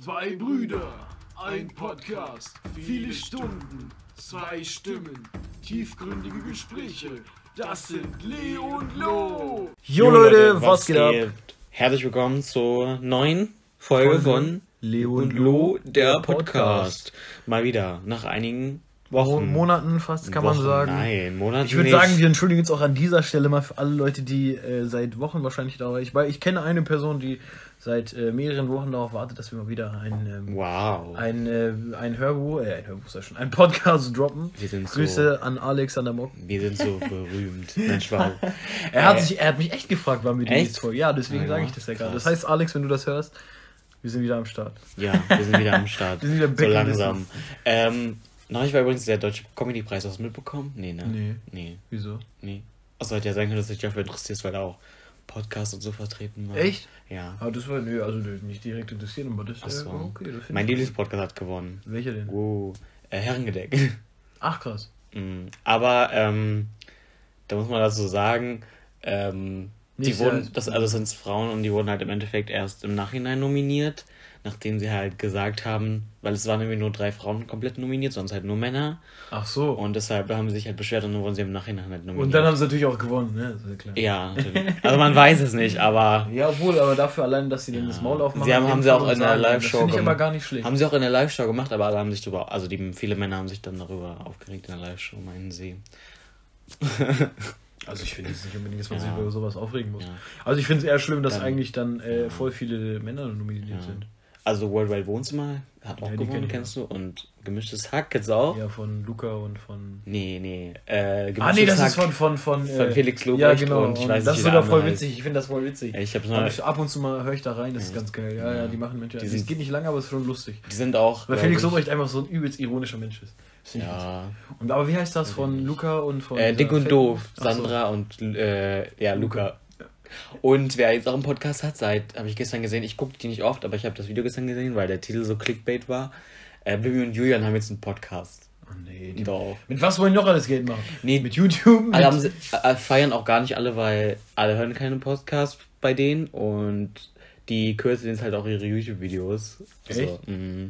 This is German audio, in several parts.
Zwei Brüder, ein Podcast, viele Stunden, zwei Stimmen, tiefgründige Gespräche. Das sind Leo und Lo. Jo Leute, was, geht ab? Herzlich willkommen zur neuen Folge von Leo und Lo, der Podcast. Mal wieder, nach einigen Wochen. Monaten fast, kann Wochen, man sagen. Nein, Monaten Ich würde sagen, wir entschuldigen uns auch an dieser Stelle mal für alle Leute, die äh, seit Wochen wahrscheinlich darauf. Ich, ich kenne eine Person, die seit äh, mehreren Wochen darauf wartet, dass wir mal wieder ein, ähm, Wow. ein, äh, ein Hörbuch, äh, ein Hörbuch sei schon, ein Podcast droppen. Wir sind so- Grüße an Alexander Mock. Wir sind so berühmt. Nein, Schwab. Er hat, sich, er hat mich echt gefragt, wann wir die nächste Folge. Ja, deswegen Ja, sage ich das ja gerade. Das heißt, Alex, wenn du das hörst, wir sind wieder am Start. Ja, wir sind wieder am Start. Wir sind wieder so back in langsam. Ähm, neulich war übrigens der Deutsche Comedy-Preis. Hast du mitbekommen? Nee, ne? Nee. Nee, Wieso? nee. Achso, hätte ja sein können, dass du dich dafür interessierst, weil er auch Podcast und so vertreten war. Echt? Ja. Aber das war, nö, also nicht direkt interessiert, aber das Ach äh, so. war okay. Das Mein. Lieblingspodcast hat gewonnen. Welcher denn? Wow. Äh, Herrengedeck. Ach krass. Mm, Aber ähm, da muss man dazu sagen, ähm, die wurden, das also sind Frauen und die wurden halt im Endeffekt erst im Nachhinein nominiert, nachdem sie halt gesagt haben, weil es waren irgendwie nur drei Frauen komplett nominiert, sonst halt nur Männer Ach so. und deshalb haben sie sich halt beschwert und dann wurden sie im Nachhinein halt nominiert. Und dann haben sie natürlich auch gewonnen, ne? Ja klar. ja, natürlich. also man weiß es nicht, aber Ja, obwohl, aber dafür allein, dass sie dann Ja. das Maul aufmachen. Sie haben- haben sie auch in der Live-Show Das finde ich aber gemacht. gar nicht schlecht. haben sie auch in der Live-Show gemacht, aber alle haben sich darüber, also die viele Männer haben sich dann darüber aufgeregt in der Live-Show, meinen sie. Also ich finde es nicht unbedingt, dass man Ja. sich über sowas aufregen muss. Ja. Also ich finde es eher schlimm, dass Dann- eigentlich dann äh, Ja. voll viele Männer nominiert Ja. sind. Also Worldwide Wohnzimmer hat auch Ja, gewonnen, kennst du? Und Gemischtes Hack jetzt auch? Ja, von Luca und von... Nee, nee. Äh, Gemischtes Ah nee, das Hack ist von... Von, von, von äh, Felix Ja, Lobrecht genau. und ich und weiß das ist sogar voll witzig. Ich finde das voll witzig. Ja, ich hab's mal, ich, ab und zu mal höre ich da rein, das ist Ja. ganz geil. Ja, ja, Ja. die machen manchmal... Die Es sind- geht nicht lange, aber es ist schon lustig. die sind auch. Weil Felix Lobrecht einfach so ein übelst ironischer Mensch ist. Das Ja. Und aber wie heißt das von Luca und von... Äh, Dick und Doof, Ach so. Sandra und äh, ja, Luca. Und wer jetzt auch einen Podcast hat, seit, habe ich gestern gesehen, ich gucke die nicht oft, aber ich habe das Video gestern gesehen, weil der Titel so Clickbait war. Äh, Bibi und Julian haben jetzt einen Podcast. Oh, nee, die, Doch. mit was wollen die noch alles Geld machen? Nee, Mit YouTube? Mit, Alle sie- äh, feiern auch gar nicht alle, weil alle hören keinen Podcast bei denen und die kürzen jetzt halt auch ihre YouTube-Videos. Also, Echt? mh,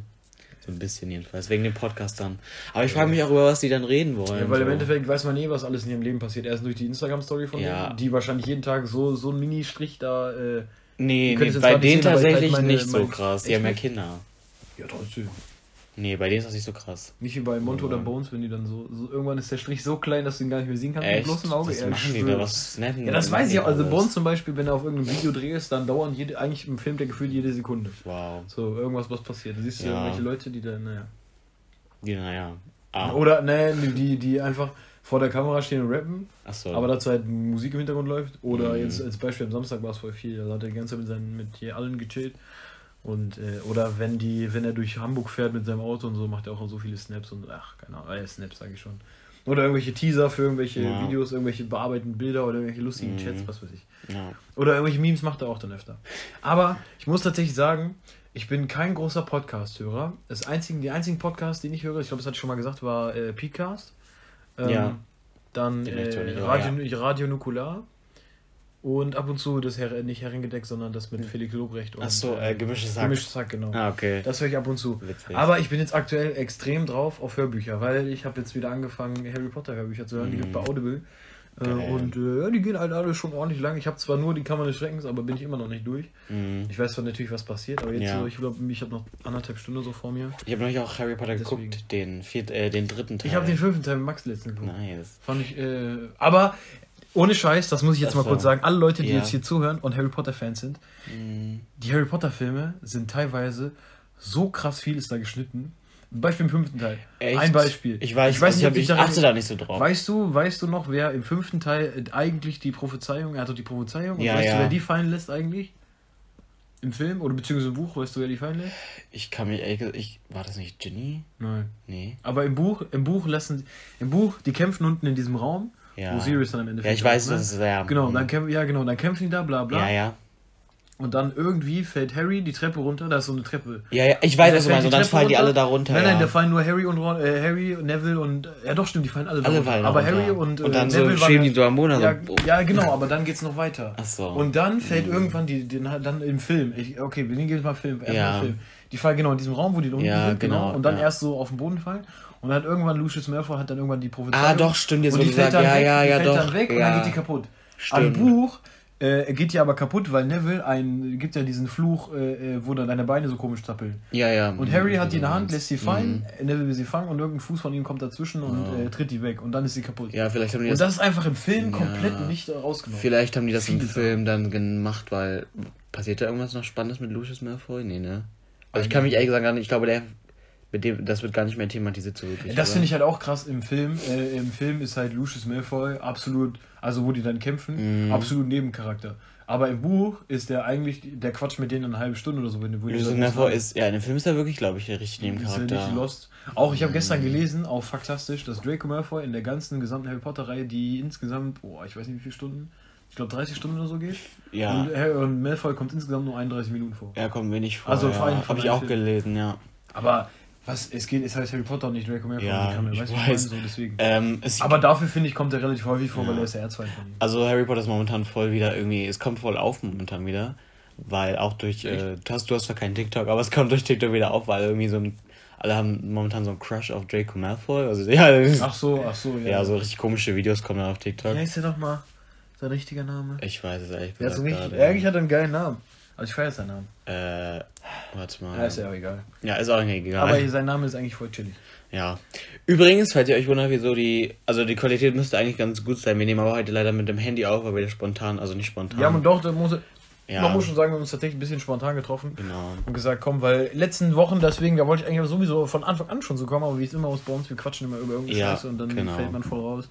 so ein bisschen jedenfalls, wegen den Podcastern. Aber ich frage mich auch, über was die dann reden wollen. ja, weil im so. Endeffekt weiß man eh, was alles in ihrem Leben passiert. Erst durch die Instagram-Story von Ja. denen, die wahrscheinlich jeden Tag so, so einen Mini-Strich da. Äh, Nee, nee bei denen sehen, tatsächlich meine- nicht so mein- krass. Die haben ja? Kinder. ja, trotzdem. Nee, bei denen ist das nicht so krass. Nicht wie bei Monto Ja. oder Bones, wenn die dann so, so. Irgendwann ist der Strich so klein, dass du ihn gar nicht mehr sehen kannst mit Echt? bloßem Auge. Ja, machen die da? Was snappen Ja, das weiß ich auch. Also? Bones zum Beispiel, wenn er auf irgendeinem Video drehst, dann dauern jede, eigentlich im Film der gefühlt jede Sekunde. Wow. So, irgendwas, was passiert. Du siehst ja Ja. irgendwelche Leute, die dann, naja. Die, naja. Ah. Oder, ne, die, die einfach vor der Kamera stehen und rappen, Achso. aber dazu halt Musik im Hintergrund läuft. Oder Mhm. jetzt als Beispiel am Samstag war es voll viel. Da hat er die ganze Zeit mit, seinen, mit hier allen gechillt. Und, äh, oder wenn die, wenn er durch Hamburg fährt mit seinem Auto und so, macht er auch so viele Snaps und ach, keine Ahnung, äh, Snaps sage ich schon. Oder irgendwelche Teaser für irgendwelche Ja. Videos, irgendwelche bearbeiteten Bilder oder irgendwelche lustigen Mhm. Chats, was weiß ich. ja. Oder irgendwelche Memes macht er auch dann öfter. Aber ich muss tatsächlich sagen, ich bin kein großer Podcast-Hörer. Das einzige, die einzigen Podcasts, den ich höre, ich glaube, das hatte ich schon mal gesagt, war äh, Peakcast. Ähm, Ja. Dann äh, Radio, Radio Nukular. Und ab und zu das Her nicht Herrengedeck, sondern das mit Felix Lobrecht und Achso, äh, gemischtes Hack. Gemischtes Hack, genau. Ah, okay. Das höre ich ab und zu. Witzig. Aber ich bin jetzt aktuell extrem drauf auf Hörbücher, weil ich habe jetzt wieder angefangen, Harry Potter Hörbücher zu hören. Die gibt Mhm. bei Audible. Äh, und äh, die gehen halt alle schon ordentlich lang. Ich habe zwar nur die Kammer des Schreckens, aber bin ich immer noch nicht durch. Mhm. Ich weiß zwar natürlich, was passiert, aber jetzt Ja. so, ich glaube, ich habe noch anderthalb Stunden so vor mir. Ich habe neulich auch Harry Potter Deswegen. geguckt, den, viert, äh, den dritten Teil. Ich habe den fünften Teil mit Max letztens geguckt. Nice. Fand ich, äh, aber ohne Scheiß, das muss ich jetzt Ach mal kurz sagen. Alle Leute, die Ja. jetzt hier zuhören und Harry Potter Fans sind, Mhm. die Harry Potter Filme sind teilweise so krass viel ist da geschnitten. Beispiel im fünften Teil. Echt? Ein Beispiel. Ich weiß, Ich weiß nicht, ich, ob ich daran- achte da nicht so drauf. Weißt du, weißt du noch, wer im fünften Teil eigentlich die Prophezeiung, er hat doch die Prophezeiung, und Ja, weißt ja. du, wer die fallen lässt eigentlich? Im Film oder beziehungsweise im Buch, weißt du, wer die fallen lässt? Ich kann mich ehrlich gesagt, ich, war das nicht Ginny? Nein. Nee. Aber im Buch, im Buch lassen, im Buch, die kämpfen unten in diesem Raum, Ja. wo Sirius dann am Ende Ja, ich weiß, das ist ja. Genau, mhm. dann kämpfen, ja genau, dann kämpfen die da, bla bla. Ja, ja. Und dann irgendwie fällt Harry die Treppe runter, da ist so eine Treppe. Ja, ja, ich weiß, Der was du meinst. Und dann fallen die alle da runter. Nein, nein, ja. da fallen nur Harry und Ron, äh, Harry, Neville und ja doch stimmt, die fallen alle, da alle runter. fallen Aber runter. Harry und, äh, und dann Neville so schweben die Boden. ja, so, ja, genau, aber dann geht's noch weiter. Ach so. Und dann fällt Mhm. irgendwann die, die dann im Film, ich, okay, wir nehmen jetzt mal Film, erstmal Ja. Film. Die fallen genau in diesem Raum, wo die unten Ja, sind, genau. genau, Und dann ja. erst so auf den Boden fallen. Und dann irgendwann Lucius Malfoy hat dann irgendwann die Prophezeiung. Ah, doch, stimmt, jetzt und die fällt dann ja, weg, ja, die ja, fällt doch. dann weg und ja. dann geht die kaputt. Stimmt. Am Buch äh, geht die aber kaputt, weil Neville ein, gibt ja diesen Fluch, äh, äh, wo dann deine Beine so komisch zappeln. Ja, ja. Und Harry hat die in der Hand, Mhm. lässt sie fallen, Neville will sie fangen und irgendein Fuß von ihm kommt dazwischen und äh, tritt die weg und dann ist sie kaputt. Ja, vielleicht haben die und das, das ist einfach im Film Ja. komplett nicht rausgenommen. vielleicht haben die das im Viele Film dann gemacht, weil passiert da irgendwas noch Spannendes mit Lucius Malfoy? Nee, ne? Also ich kann mich ehrlich nicht, ich glaube, der mit dem das wird gar nicht mehr thematisiert so wirklich. Das finde ich halt auch krass im Film. Äh, Im Film ist halt Lucius Malfoy absolut, also wo die dann kämpfen, Mhm. absolut Nebencharakter. Aber im Buch ist der eigentlich, der Quatsch mit denen eine halbe Stunde oder so. Wenn, wo die Lucius Malfoy ist, ja, in dem Film ist er wirklich, glaube ich, richtig ist er Nebencharakter. nicht lost. Auch ich habe gestern gelesen, auch faktastisch, dass Draco Malfoy in der ganzen gesamten Harry Potter Reihe, die insgesamt, boah, ich weiß nicht wie viele Stunden, ich glaube 30 Stunden oder so geht. Ja. Und, Harry und Malfoy kommt insgesamt nur 31 Minuten vor. Er kommt wenig vor. Also ja. vor allem Habe ich auch gelesen, ja. Aber was, es geht, es heißt Harry Potter und nicht Draco Malfoy. Ja, kann, ich weißt du, weiß. so, deswegen. Ähm, Aber dafür finde ich, kommt er relativ häufig vor, weil Ja. er ist der Erzfeind von ihm. Also Harry Potter ist momentan voll wieder irgendwie, es kommt voll auf momentan wieder, weil auch durch, äh, du hast, du hast zwar keinen TikTok, aber es kommt durch TikTok wieder auf, weil irgendwie so ein, alle haben momentan so einen Crush auf Draco Malfoy, also ja, Ach so, ach so, ja. ja, so richtig komische Videos kommen dann auf TikTok. Wie heißt der doch mal? Sein richtiger Name? Ich weiß es ehrlich Der hat so gesagt richtig, eigentlich hat er einen geilen Namen. Also ich feiere seinen Namen. Äh, warte mal. Ja, ist ja auch egal. Ja, ist auch egal. Aber sein Name ist eigentlich voll chillig. Ja. Übrigens, falls ihr euch wundert, wieso die. Also die Qualität müsste eigentlich ganz gut sein. Wir nehmen aber heute leider mit dem Handy auf, weil wir spontan, also nicht spontan. Ja, und doch, da muss, Ja. man muss schon sagen, wir haben uns tatsächlich ein bisschen spontan getroffen. Genau. Und gesagt, komm, weil letzten Wochen, deswegen, da wollte ich eigentlich sowieso von Anfang an schon so kommen, aber wie es immer aus bei uns, wir quatschen immer über irgendeine Ja, und dann genau. fällt man voll raus.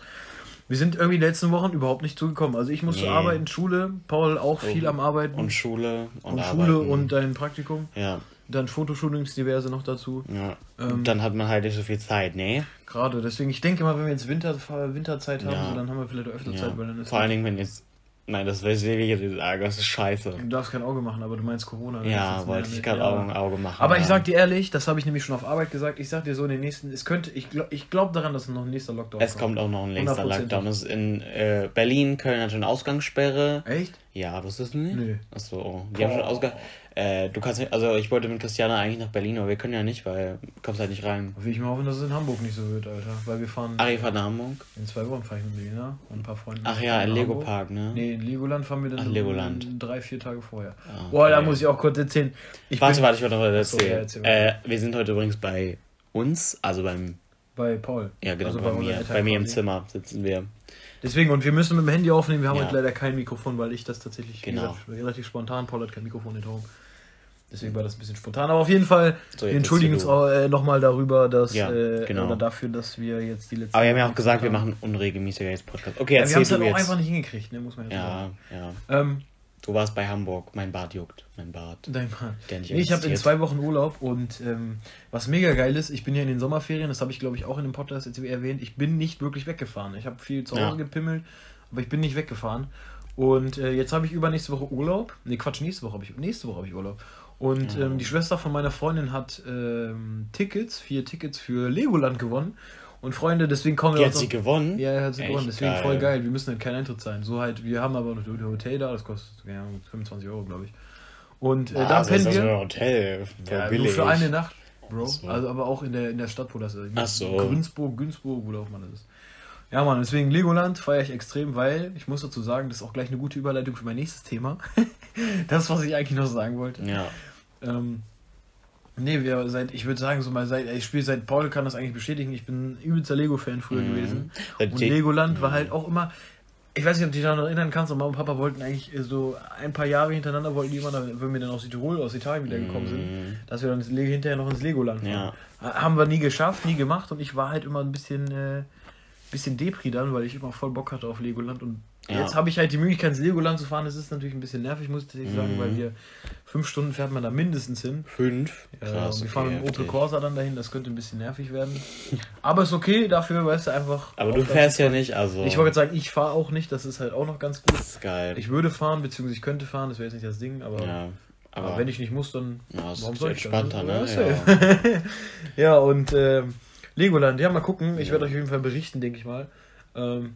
Wir sind irgendwie die letzten Wochen überhaupt nicht zugekommen. Also ich musste Nee. arbeiten, Schule, Paul auch viel Und- am Arbeiten. Und Schule und, und Schule Arbeiten. und dein Praktikum. Ja, Dann Fotoshootings diverse noch dazu. ja. Ähm, dann hat man halt nicht so viel Zeit, ne? Gerade, deswegen, ich denke mal, wenn wir jetzt Winter, Winterzeit haben, Ja. so, dann haben wir vielleicht öfter Ja. Zeit, weil dann ist Vor allen Dingen, wenn jetzt. Nein, das will ich nicht sagen, das ist scheiße. Du darfst kein Auge machen, aber du meinst Corona. das ist Ja, wollte ich gerade ja. Auge, Auge machen. Aber ich ja. sag dir ehrlich, das habe ich nämlich schon auf Arbeit gesagt, ich sag dir so in den nächsten, es könnte, ich glaube ich glaub daran, dass noch ein nächster Lockdown Es kommt auch noch ein nächster 100%. Lockdown. Es ist in äh, Berlin, Köln hat schon Ausgangssperre. Echt? Ja, wusstest du nicht? Nö. Achso, die haben schon Ausgang. Äh, du kannst nicht, also ich wollte mit Christiana eigentlich nach Berlin, aber wir können ja nicht, weil du kommst halt nicht rein. Will ich mal hoffen, dass es in Hamburg nicht so wird, Alter. Weil wir fahren. Ach, ihr fahrt nach Hamburg? In zwei Wochen fahre ich mit Lena und ein paar Freunden. Ach ja, in Lego Hamburg. Park, ne? Nee, in Legoland fahren wir dann Ach, Legoland. drei, vier Tage vorher. Ah, Boah, da okay. muss ich auch kurz erzählen. Ich Warte, bin warte, ich wollte noch was Achso, ja, erzählen. erzähl äh, wir sind heute übrigens bei uns, also beim, bei Paul. ja genau, Also bei, bei mir, bei mir im. Zimmer sitzen wir. Deswegen, und wir müssen mit dem Handy aufnehmen. Wir haben Ja. halt leider kein Mikrofon, weil ich das tatsächlich Genau. gesagt, relativ spontan. Paul hat kein Mikrofon in Home. Deswegen war das ein bisschen spontan. Aber auf jeden Fall, So, wir entschuldigen uns äh, nochmal darüber, dass, Ja, äh, genau. oder dafür, dass wir jetzt die letzten. Aber wir haben ja auch gesagt, wir haben. machen unregelmäßiger jetzt Podcast. Okay, Ja, wir haben es du halt auch einfach nicht hingekriegt, ne, muss man ja, sagen. ja. Ähm, Du warst bei Hamburg. Mein Bart juckt. Mein Bart. Dein. Der nicht Nee, ich habe in zwei Wochen Urlaub und ähm, was mega geil ist, ich bin ja in den Sommerferien, das habe ich glaube ich auch in dem Podcast jetzt erwähnt, ich bin nicht wirklich weggefahren. Ich habe viel zu Hause Ja. gepimmelt, aber ich bin nicht weggefahren. Und äh, jetzt habe ich übernächste Woche Urlaub. Ne, Quatsch, nächste Woche habe ich nächste Woche habe ich Urlaub. Und Ja. ähm, die Schwester von meiner Freundin hat ähm, Tickets, vier Tickets für Legoland gewonnen. Und Freunde, deswegen kommen wir Die hat uns sie gewonnen? ja, er hat sie Echt gewonnen, deswegen geil. voll geil. Wir müssen halt kein Eintritt sein. So halt, wir haben aber noch ein Hotel da, das kostet Ahnung, 25 Euro, glaube ich. Und äh, Ah, da also ist pennen das wir. so ein Hotel. Ja, billig. für eine Nacht, Bro. So. Also aber auch in der, in der Stadt, wo das ist. Ach so. Günzburg, Günzburg, wo auch immer das ist. Ja, Mann, deswegen Legoland feiere ich extrem, weil ich muss dazu sagen, das ist auch gleich eine gute Überleitung für mein nächstes Thema. das, was ich eigentlich noch sagen wollte. Ja. Ähm, nee, wir seit, ich würde sagen, so mal seit, ich spiele seit Paul kann das eigentlich bestätigen, ich bin übelster Lego-Fan früher Mhm. gewesen. Und die- Legoland war halt auch immer. Ich weiß nicht, ob du dich daran erinnern kannst, aber Mama und Papa wollten eigentlich äh, so ein paar Jahre hintereinander, wollten die immer, wenn wir dann aus Südtirol, aus Italien wieder gekommen sind, Mhm. dass wir dann hinterher noch ins Legoland fahren. Ja. Ha- Haben wir nie geschafft, nie gemacht und ich war halt immer ein bisschen, äh, bisschen Depri dann, weil ich immer voll Bock hatte auf Legoland und Ja. jetzt habe ich halt die Möglichkeit, ins Legoland zu fahren. Das ist natürlich ein bisschen nervig, muss ich sagen, Mhm. weil wir fünf Stunden fährt man da mindestens hin. Fünf. Ja, Krass, und wir okay, fahren mit dem Opel. Corsa dann dahin, das könnte ein bisschen nervig werden. Aber ist okay, dafür weißt du einfach. Aber du fährst ja nicht, also. Ich wollte jetzt sagen, ich fahre auch nicht, das ist halt auch noch ganz gut. Das ist geil. Ich würde fahren, beziehungsweise ich könnte fahren, das wäre jetzt nicht das Ding, aber, ja. aber Aber, wenn ich nicht muss, dann ja, warum ist soll ich entspannter, ne? Ja, Ja. ja, und ähm, Legoland, ja, mal gucken. Ich werde euch auf jeden Fall berichten, denke ich mal. Ähm,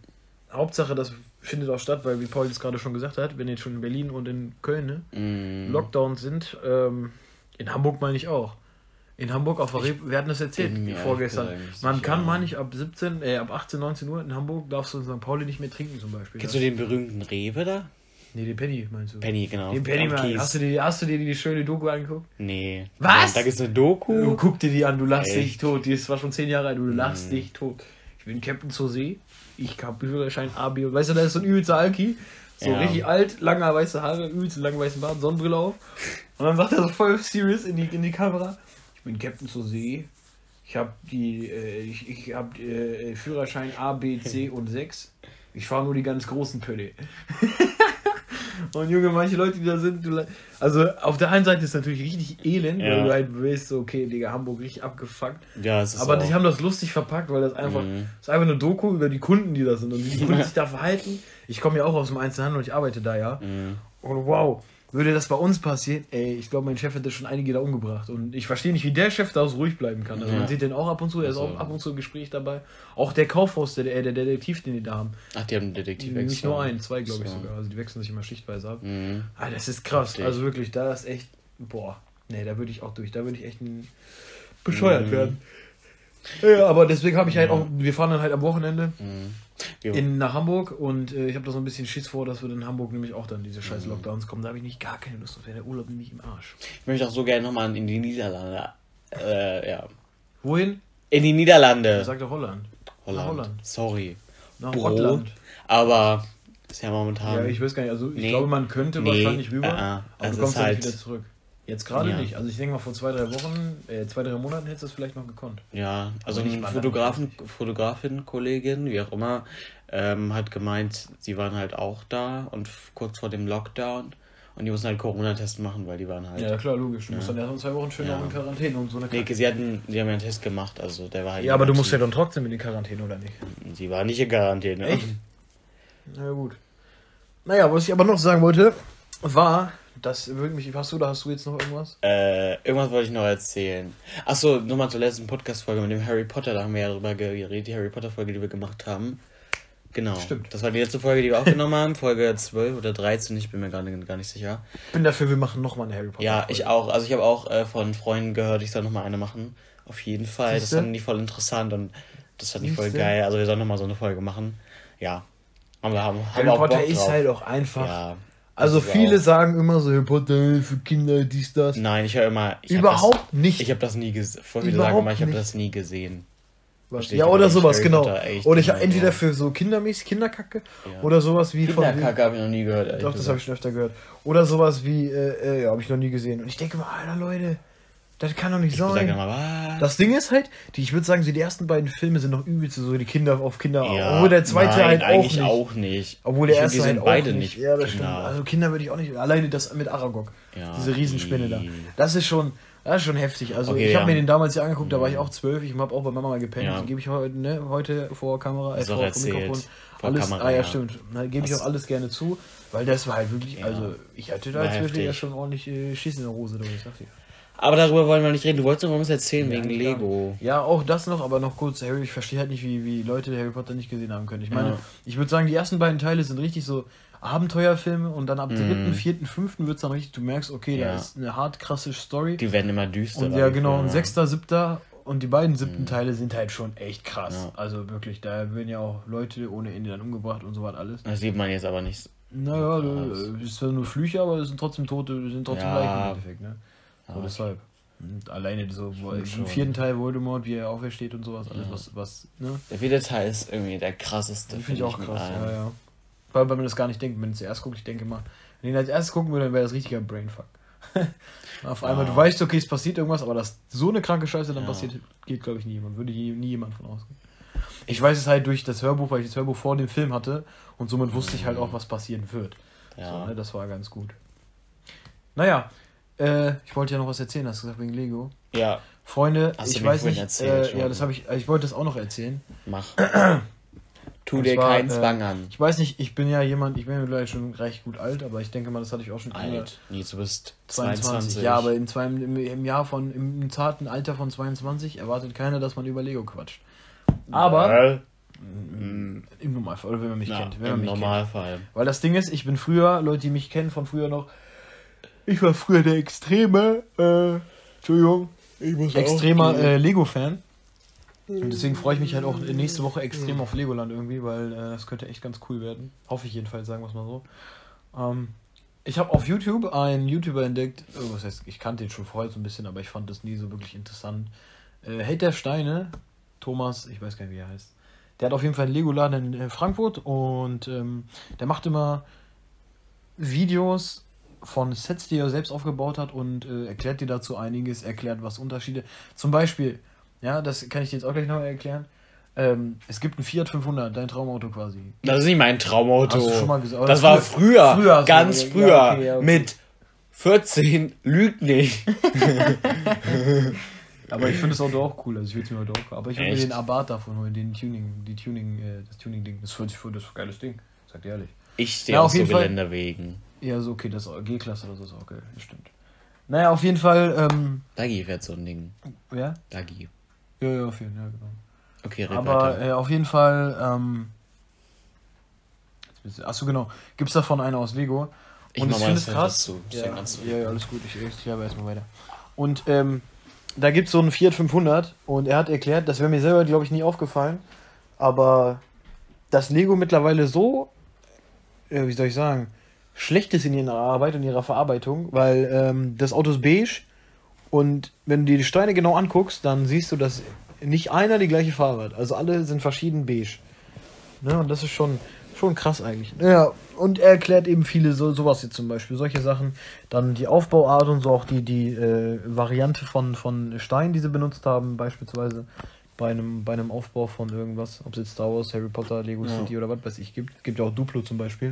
Hauptsache, das findet auch statt, weil wie Paul jetzt gerade schon gesagt hat, wenn jetzt schon in Berlin und in Köln ne, Mhm. Lockdowns sind, ähm, in Hamburg meine ich auch. In Hamburg auf Re wir hatten das erzählt vorgestern. Man sicher. kann, meine ich, ab 17, äh, ab 18, 19 Uhr in Hamburg darfst du in St. Pauli nicht mehr trinken zum Beispiel. Kennst du den berühmten Rewe da? Nee, den Penny meinst du? Penny, genau. Den Penny, Mann. Hast du, dir, hast du dir die schöne Doku angeguckt? Nee. Was? Da gibt's eine Doku? Du guck dir die an, du lachst Echt? dich tot. Die ist zwar schon 10 Jahre alt, du lachst Mhm. dich tot. Ich bin Captain zur See. Ich hab Führerschein A, B. und- Weißt du, da ist so ein übelster Alki. So Ja. richtig alt, lange weiße Haare, übelst langen weißen Bart, Sonnenbrille auf. Und dann sagt er so voll serious in die, in die Kamera. Ich bin Captain zur See. Ich habe die, äh, ich, ich hab äh, Führerschein A, B, C und 6. Ich fahre nur die ganz großen Pötte. Und Junge, manche Leute, die da sind, du, also auf der einen Seite ist es natürlich richtig elend, Ja. weil du halt weißt, so, okay, Digga, Hamburg richtig abgefuckt. Ja, es ist Aber die haben das lustig verpackt, weil das einfach, Mhm. das ist einfach eine Doku über die Kunden, die da sind und wie die Kunden sich da verhalten. Ich komme ja auch aus dem Einzelhandel und ich arbeite da ja. Mhm. Und wow, würde das bei uns passieren, ey, ich glaube, mein Chef hätte schon einige da umgebracht. Und ich verstehe nicht, wie der Chef da so ruhig bleiben kann. Also Ja. man sieht den auch ab und zu, er ist Also- auch ab und zu im Gespräch dabei. Auch der Kaufhaus, der, der, Detektiv, den die da haben. Ach, die haben einen Detektiv Nicht extra. nur einen, zwei, glaube ich So. sogar. Also die wechseln sich immer schichtweise ab. Mhm. Ah, das ist krass. Heftig. Also wirklich, da ist echt. Boah. Nee, da würde ich auch durch. Da würde ich echt ein bescheuert Mhm. werden. Ja, aber deswegen habe ich halt auch. Wir fahren dann halt am Wochenende Mhm. In, nach Hamburg und äh, ich habe da so ein bisschen Schiss vor, dass wir in Hamburg nämlich auch dann diese Mhm. scheiß Lockdowns kommen. Da habe ich nicht gar keine Lust. Wäre der Urlaub nämlich im Arsch. Ich möchte auch so gerne nochmal in die Niederlande. Äh, ja. Wohin? In die Niederlande. Sagt er Holland. Holland. Holland. Sorry. Nach Bro. Holland. Aber ist ja momentan. Ja, ich weiß gar nicht. Also ich Nee. glaube, man könnte Nee, wahrscheinlich rüber. äh, aber Es du kommst halt- nicht wieder zurück. Jetzt gerade Ja. nicht. Also ich denke mal vor zwei, drei Wochen, äh, zwei, drei Monaten hättest du es vielleicht noch gekonnt. Ja, also Aber nicht eine mal Fotografen, Fotografin, Kollegin, wie auch immer, ähm, hat gemeint, sie waren halt auch da und kurz vor dem Lockdown und die mussten halt Corona-Test machen, weil die waren halt. Ja, klar, logisch. Du musst Ja. dann erst mal zwei Wochen schön Ja. noch in Quarantäne und so eine Nee, sie hatten, die haben ja einen Test gemacht, also der war halt. Ja, aber du musst ja dann trotzdem in die Quarantäne, oder nicht? Sie war nicht in Quarantäne. Echt? Na gut. Naja, was ich aber noch sagen wollte, war, das würde mich, hast du, da hast du jetzt noch irgendwas? Äh, irgendwas wollte ich noch erzählen. Achso, nochmal zur letzten Podcast-Folge mit dem Harry Potter, da haben wir ja drüber geredet, die Harry Potter-Folge, die wir gemacht haben. Genau. Stimmt. Das war die letzte Folge, die wir aufgenommen haben, Folge 12 oder 13, ich bin mir gerade gar nicht sicher. Ich bin dafür, wir machen nochmal eine Harry Potter. Ja, Folge. ich auch. Also ich habe auch äh, von Freunden gehört, ich soll nochmal eine machen. Auf jeden Fall. Siehste? Das fanden die voll interessant und das fand ich voll geil. Also wir sollen nochmal so eine Folge machen. Ja. Aber wir haben, haben Harry Potter ist halt auch einfach. Ja. Also das viele auch- sagen immer so, Potter für Kinder, dies, das. Nein, ich höre immer. Ich Überhaupt das, nicht. Ich habe das nie gesehen. Voll viele sagen immer, ich habe das nie gesehen. Was? Ja, oder sowas, Harry genau. Oder ich habe entweder für so kindermäßig Kinderkacke Ja. oder sowas wie von. Kinderkacke habe ich noch nie gehört. Doch, das gesagt. habe ich schon öfter gehört. Oder sowas wie, äh, äh, ja, habe ich noch nie gesehen. Und ich denke mal, Alter Leute, das kann doch nicht Ich sein. was? Das Ding ist halt, die, ich würde sagen, so die ersten beiden Filme sind noch übelst so die Kinder auf Kinder. ja, obwohl der zweite nein, halt auch eigentlich nicht. auch nicht. Obwohl der Ich erste halt beide auch nicht. nicht. Ja, das stimmt. Kinder. Also Kinder würde ich auch nicht. Alleine das mit Aragog. Ja, Diese Riesenspinne da. die- Das ist schon, das ist schon heftig. Also Okay, ich habe ja. mir den damals ja angeguckt, da war ich auch zwölf. Ich habe auch bei Mama mal gepennt. Ja. Gebe ich heute, ne, heute vor Kamera, äh, vor. Mikrofon. Vor alles, Kamera, ah ja, ja. stimmt. Da gebe ich auch alles gerne zu, weil das war halt wirklich, Ja. also ich hatte da als Zwölfjähriger heftig. schon ordentlich äh, Schiss in der Hose, ich sag dir. Aber darüber wollen wir nicht reden. Du wolltest noch mal was erzählen Ja, wegen klar. Lego. Ja, auch das noch, aber noch kurz, Harry, ich verstehe halt nicht, wie, wie Leute Harry Potter nicht gesehen haben können. Ich meine, Ja. ich würde sagen, die ersten beiden Teile sind richtig so Abenteuerfilme und dann ab Mhm. dritten, vierten, fünften wird es dann richtig, du merkst, okay, da Ja. ist eine hart krasse Story. Die werden immer düsterer. und ja, genau, ein sechster, siebter und die beiden siebten Teile sind halt schon echt krass. Also wirklich, da werden ja auch Leute ohne Ende dann umgebracht und so was alles. Das sieht man jetzt aber nicht. Naja, ist zwar nur Flüche, aber es sind trotzdem Tote, sind trotzdem Ja. Leichen im Endeffekt, ne? Ja. deshalb. Alleine so, im schon. vierten Teil Voldemort, wie er aufersteht und sowas, alles, Ja. was, was, ne? Der vierte Teil ist irgendwie der krasseste. Finde ich auch krass, ja, ja. Vor allem, weil man das gar nicht denkt, wenn man zuerst guckt, ich denke mal, wenn ich als erstes gucken würde, dann wäre das richtiger Brainfuck. Auf einmal, Ja. du weißt, okay, es passiert irgendwas, aber dass so eine kranke Scheiße dann passiert, geht, glaube ich, nie jemand. Würde nie, nie jemand von ausgehen. Ich weiß es halt durch das Hörbuch, weil ich das Hörbuch vor dem Film hatte und somit wusste ich halt auch, was passieren wird. Ja. So, ne, das war ganz gut. Naja, äh, ich wollte ja noch was erzählen, hast du gesagt, wegen Lego. ja, Freunde, Hast ich weiß nicht, erzählt äh, ja, das habe ich, ich wollte das auch noch erzählen. mach. tu dir zwar, keinen äh, Zwang an. Ich weiß nicht, ich bin ja jemand, ich bin mittlerweile schon recht gut alt, aber ich denke mal, das hatte ich auch schon Alt. Nils, du bist 22. 22. Ja, aber in zwei, im, im Jahr von, im zarten Alter von 22 erwartet keiner, dass man über Lego quatscht. Aber Äh, im Normalfall, oder wenn man mich na, kennt. Wenn man Im mich kennt. Normalfall. Weil das Ding ist, ich bin früher, Leute, die mich kennen von früher noch, ich war früher der Extreme, äh, Entschuldigung, extremer äh, Lego-Fan. Und deswegen freue ich mich halt auch nächste Woche extrem auf Legoland irgendwie, weil äh, das könnte echt ganz cool werden. Hoffe ich jedenfalls, sagen wir es mal so. Ähm, ich habe auf YouTube einen YouTuber entdeckt, oh, was heißt, ich kannte ihn schon vorher so ein bisschen, aber ich fand das nie so wirklich interessant. Äh, Hate der Steine, Thomas, ich weiß gar nicht, wie er heißt. Der hat auf jeden Fall einen Lego-Laden in äh, Frankfurt und ähm, der macht immer Videos von Sets, die er selbst aufgebaut hat und äh, erklärt dir dazu einiges, erklärt was Unterschiede. Zum Beispiel, ja, das kann ich dir jetzt auch gleich noch erklären. Ähm, es gibt ein Fiat 500, dein Traumauto quasi. Das ist nicht mein Traumauto. Hast du schon mal gesagt? Das war früher, Früher ganz ja, früher. okay, ja, okay. Mit 14, lügt nicht. Aber ich finde das Auto auch cool, also ich will es mir heute auch kaufen. Aber ich will mir den Abarth davon holen, den Tuning, die Tuning, äh, das Tuning-Ding. Das fühlt sich für das ist ein geiles Ding, sag dir ehrlich. Ich stehe Ja, auf auf so jeden Fall. Ja, so okay, das ist G-Klasse oder so ist auch geil, das stimmt. Naja, auf jeden Fall, ähm, Dagi fährt so ein Ding. ja? Dagi. Ja, ja, auf jeden Fall, ja, genau. Okay, red Aber äh, auf jeden Fall, ähm, achso genau, gibt's davon eine aus Lego. Ich Und mach mal das es krass. zu. Ja, ja, ja, alles gut, ich, ich habe erstmal weiter. Und ähm, da gibt es so einen Fiat 500 und er hat erklärt, das wäre mir selber, glaube ich, nie aufgefallen, aber dass Lego mittlerweile so, äh, wie soll ich sagen, schlecht ist in ihrer Arbeit und ihrer Verarbeitung, weil ähm, das Auto ist beige und wenn du dir die Steine genau anguckst, dann siehst du, dass nicht einer die gleiche Farbe hat. Also alle sind verschieden beige. Ne? Und das ist schon, schon krass eigentlich. Ja, und er erklärt eben viele, so, sowas jetzt zum Beispiel, solche Sachen. Dann die Aufbauart und so auch die, die äh, Variante von, von Steinen, die sie benutzt haben, beispielsweise bei einem, bei einem Aufbau von irgendwas, ob es jetzt Star Wars, Harry Potter, Lego Ja. City oder was weiß ich gibt. Es gibt ja auch Duplo zum Beispiel.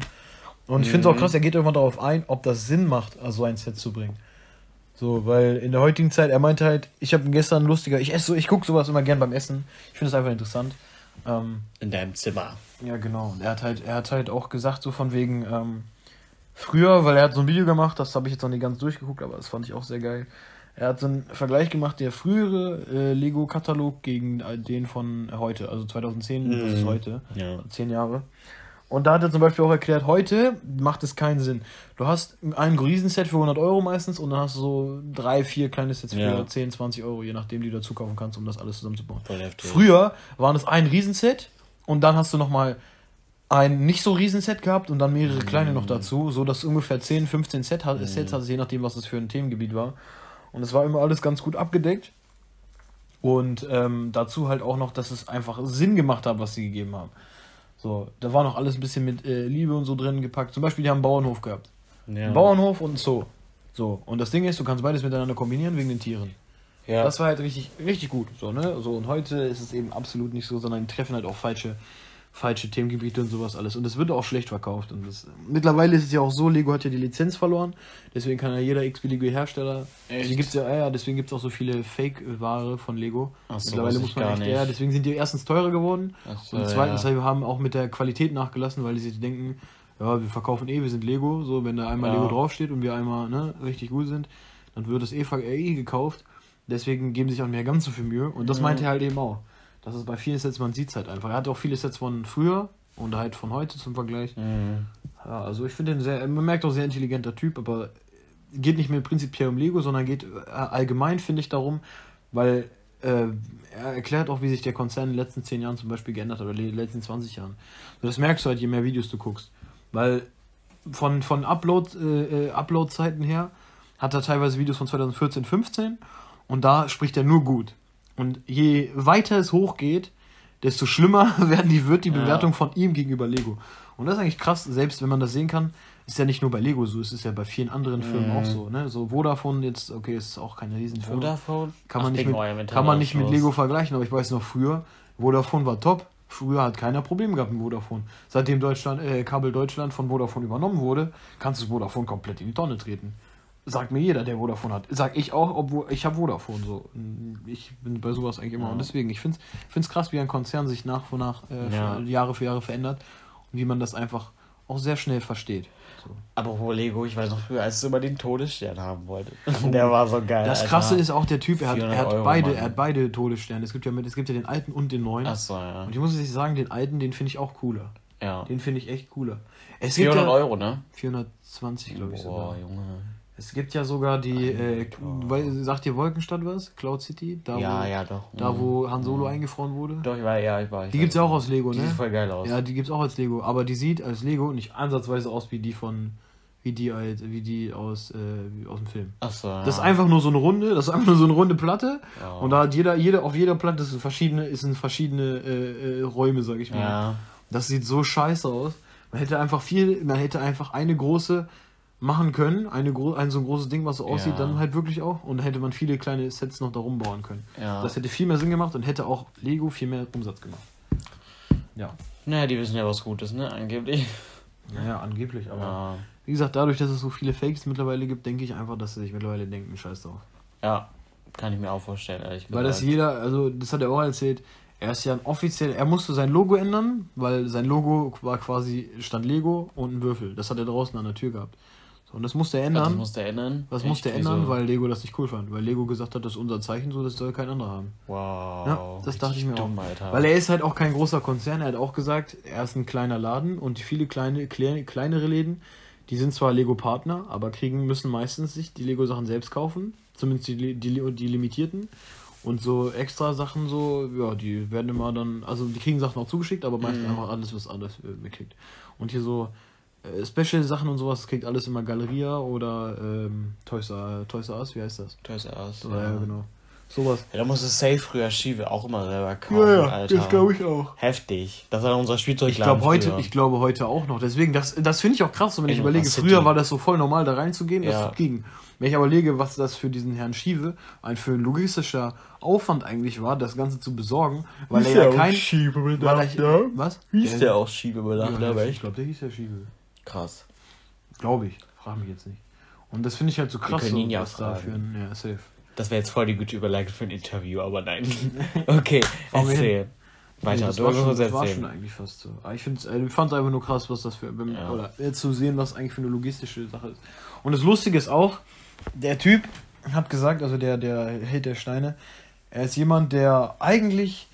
Und ich finde es auch Mhm. krass, er geht irgendwann darauf ein, ob das Sinn macht, also so ein Set zu bringen. So, weil in der heutigen Zeit, er meinte halt, ich habe gestern lustiger, ich esse so, ich gucke sowas immer gern beim Essen. Ich finde es einfach interessant. Ähm, In deinem Zimmer. ja, genau. Und er hat halt, er hat halt auch gesagt, so von wegen, ähm, früher, weil er hat so ein Video gemacht, das habe ich jetzt noch nicht ganz durchgeguckt, aber das fand ich auch sehr geil. Er hat so einen Vergleich gemacht, der frühere äh, Lego-Katalog gegen äh, den von heute, also 2010 das ist Mhm. heute, Ja. zehn Jahre. Und da hat er zum Beispiel auch erklärt, heute macht es keinen Sinn. Du hast ein Riesenset für 100 Euro meistens und dann hast du so drei, vier kleine Sets für Ja. 10, 20 Euro, je nachdem, die du dazu kaufen kannst, um das alles zusammenzubauen. Früher waren es ein Riesenset und dann hast du nochmal ein nicht so Riesenset gehabt und dann mehrere kleine noch dazu, so dass du ungefähr 10, 15 Set, hat- Sets hattest, je nachdem, was es für ein Themengebiet war. Und es war immer alles ganz gut abgedeckt. Und ähm, dazu halt auch noch, dass es einfach Sinn gemacht hat, was sie gegeben haben. So, da war noch alles ein bisschen mit äh, Liebe und so drin gepackt. Zum Beispiel, die haben einen Bauernhof gehabt. Ja. Einen Bauernhof und ein Zoo. So, und das Ding ist, du kannst beides miteinander kombinieren wegen den Tieren. ja. Das war halt richtig, richtig gut. So, ne? so, und heute ist es eben absolut nicht so, sondern die treffen halt auch falsche, falsche Themengebiete und sowas alles. Und es wird auch schlecht verkauft. Und das, mittlerweile ist es ja auch so, Lego hat ja die Lizenz verloren. Deswegen kann ja jeder x-beliebige Hersteller. Echt? Deswegen gibt's ja, ja, deswegen gibt es auch so viele Fake-Ware von Lego. Ach so, mittlerweile muss man echt, nicht. ja, deswegen sind die erstens teurer geworden. So, und zweitens ja. wir haben auch mit der Qualität nachgelassen, weil die sich denken, ja, wir verkaufen eh, wir sind Lego. So, wenn da einmal Ja. Lego draufsteht und wir einmal ne, richtig gut sind, dann wird das eh, eh gekauft. Deswegen geben sie sich auch nicht mehr ganz so viel Mühe. Und das Mhm. meinte er halt eben auch. Das ist bei vielen Sets, man sieht es halt einfach. Er hat auch viele Sets von früher und halt von heute zum Vergleich. Mhm. Ja, also ich finde den sehr, man merkt auch sehr intelligenter Typ, aber geht nicht mehr prinzipiell um Lego, sondern geht äh, allgemein, finde ich, darum, weil äh, er erklärt auch, wie sich der Konzern in den letzten 10 Jahren zum Beispiel geändert hat oder in den letzten 20 Jahren. Und das merkst du halt, je mehr Videos du guckst. Weil von, von Upload, äh, äh, Upload-Zeiten her hat er teilweise Videos von 2014, 15 und da spricht er nur gut. Und je weiter es hochgeht, desto schlimmer werden die, wird die Ja. Bewertung von ihm gegenüber Lego. Und das ist eigentlich krass, selbst wenn man das sehen kann, ist ja nicht nur bei Lego so, es ist ja bei vielen anderen Firmen Mhm. auch so. Ne? So Vodafone jetzt, okay, ist auch keine Riesenfirma. Vodafone? Kann man, Ach, nicht mit, kann man nicht mit. Lego vergleichen, aber ich weiß noch früher, Vodafone war top. Früher hat keiner Probleme gehabt mit Vodafone. Seitdem Deutschland, äh, Kabel Deutschland von Vodafone übernommen wurde, kannst du Vodafone komplett in die Tonne treten. Sagt mir jeder, der Vodafone hat. Sag ich auch, obwohl ich habe Vodafone so. Ich bin bei sowas eigentlich immer. Ja. Und deswegen, ich finde es krass, wie ein Konzern sich nach und nach äh, Ja. für Jahre für Jahre verändert und wie man das einfach auch sehr schnell versteht. So. Aber wo Lego, ich weiß noch früher, als du immer den Todesstern haben wolltest. Der war so geil. Das Alter. Krasse ist auch der Typ, er hat, er 400 hat Euro, beide, Mann. er hat beide Todessterne. Es gibt ja mit, es gibt ja den alten und den neuen. Ach so, ja. Und ich muss jetzt sagen, den alten, den finde ich auch cooler. ja. Den finde ich echt cooler. Es gibt 400 ja, Euro, ne? 420, glaube ich Boah, sogar. Junge. Es gibt ja sogar die, äh, weil, sagt dir Wolkenstadt was? Cloud City? Da, Ja, wo, ja, doch. Da, wo Han Solo Mhm. eingefroren wurde? Doch, ich war, ja, ich war. Ich Die weiß. gibt's ja auch aus Lego, Die ne? sieht voll geil aus. Ja, die gibt's auch als Lego, aber die sieht als Lego nicht ansatzweise aus wie die von, wie die halt, wie die aus, äh, aus dem Film. Achso. Ja. Das ist einfach nur so eine runde, das ist einfach nur so eine runde Platte Ja. und da hat jeder, jeder, auf jeder Platte sind verschiedene, ist sind verschiedene äh, äh, Räume, sag ich mal. Ja. Das sieht so scheiße aus. Man hätte einfach viel, man hätte einfach eine große machen können, eine ein so ein großes Ding, was so aussieht, Ja. dann halt wirklich auch. Und dann hätte man viele kleine Sets noch darum bauen können. Ja. Das hätte viel mehr Sinn gemacht und hätte auch Lego viel mehr Umsatz gemacht. Ja. Naja, die wissen ja, was gut ist, ne? Angeblich. Naja, angeblich, aber Ja. wie gesagt, dadurch, dass es so viele Fakes mittlerweile gibt, denke ich einfach, dass sie sich mittlerweile denken, scheiß drauf. ja. Kann ich mir auch vorstellen, ehrlich gesagt. Weil das jeder, also das hat er auch erzählt, er ist ja ein offiziell, er musste sein Logo ändern, weil sein Logo war quasi, stand Lego und ein Würfel. Das hat er draußen an der Tür gehabt. Und das musste er ändern. Das musste er ändern. Was Echt? musste er ändern, Wieso? weil Lego das nicht cool fand. Weil Lego gesagt hat, das ist unser Zeichen, so das soll kein anderer haben. Wow. Ja, das dachte ich mir dumm, auch. Alter. Weil er ist halt auch kein großer Konzern. Er hat auch gesagt, er ist ein kleiner Laden und viele kleine, klei- kleinere Läden, die sind zwar Lego-Partner, aber kriegen müssen meistens sich die Lego-Sachen selbst kaufen. Zumindest die, die, die limitierten. Und so extra Sachen so, ja, die werden immer dann, also die kriegen Sachen auch zugeschickt, aber meistens Mhm. einfach alles, was alles äh, mitkriegt. Und hier so äh, Special-Sachen und sowas, das kriegt alles immer Galeria oder ähm, Toys, R, Toys R Us, wie heißt das? Toys R Us. Ja, ja, genau. Sowas. Ja, da musste Safe früher Schiebe auch immer selber kaufen, Alter. ich auch. Heftig. Das war unser Ich Spielzeugladen glaube heute, ich glaube heute auch noch. Deswegen, das, das finde ich auch krass, wenn ich In überlege, City. früher war das so voll normal, da reinzugehen, das Ja. zu kriegen. Wenn ich aber überlege, was das für diesen Herrn Schiewe ein für ein logistischer Aufwand eigentlich war, das Ganze zu besorgen, weil er ja kein. Er, was? Hieß der auch Schiebebedacht, Ja, aber ich glaube, der hieß ja Schiewe. Krass. Glaube ich. Frag mich jetzt nicht. Und das finde ich halt so krass. können so, ihn ja was fragen. ein, ja, safe. Das wäre jetzt voll die gute Überleitung für ein Interview, aber nein. okay, wir erzähl. Weiter, Nee, das war, schon, das war schon eigentlich fast so. Aber ich fand es äh, einfach nur krass, was das für. Ja. Oder äh, zu sehen, was eigentlich für eine logistische Sache ist. Und das Lustige ist auch, der Typ hat gesagt, also der, der Held der Steine, er ist jemand, der eigentlich.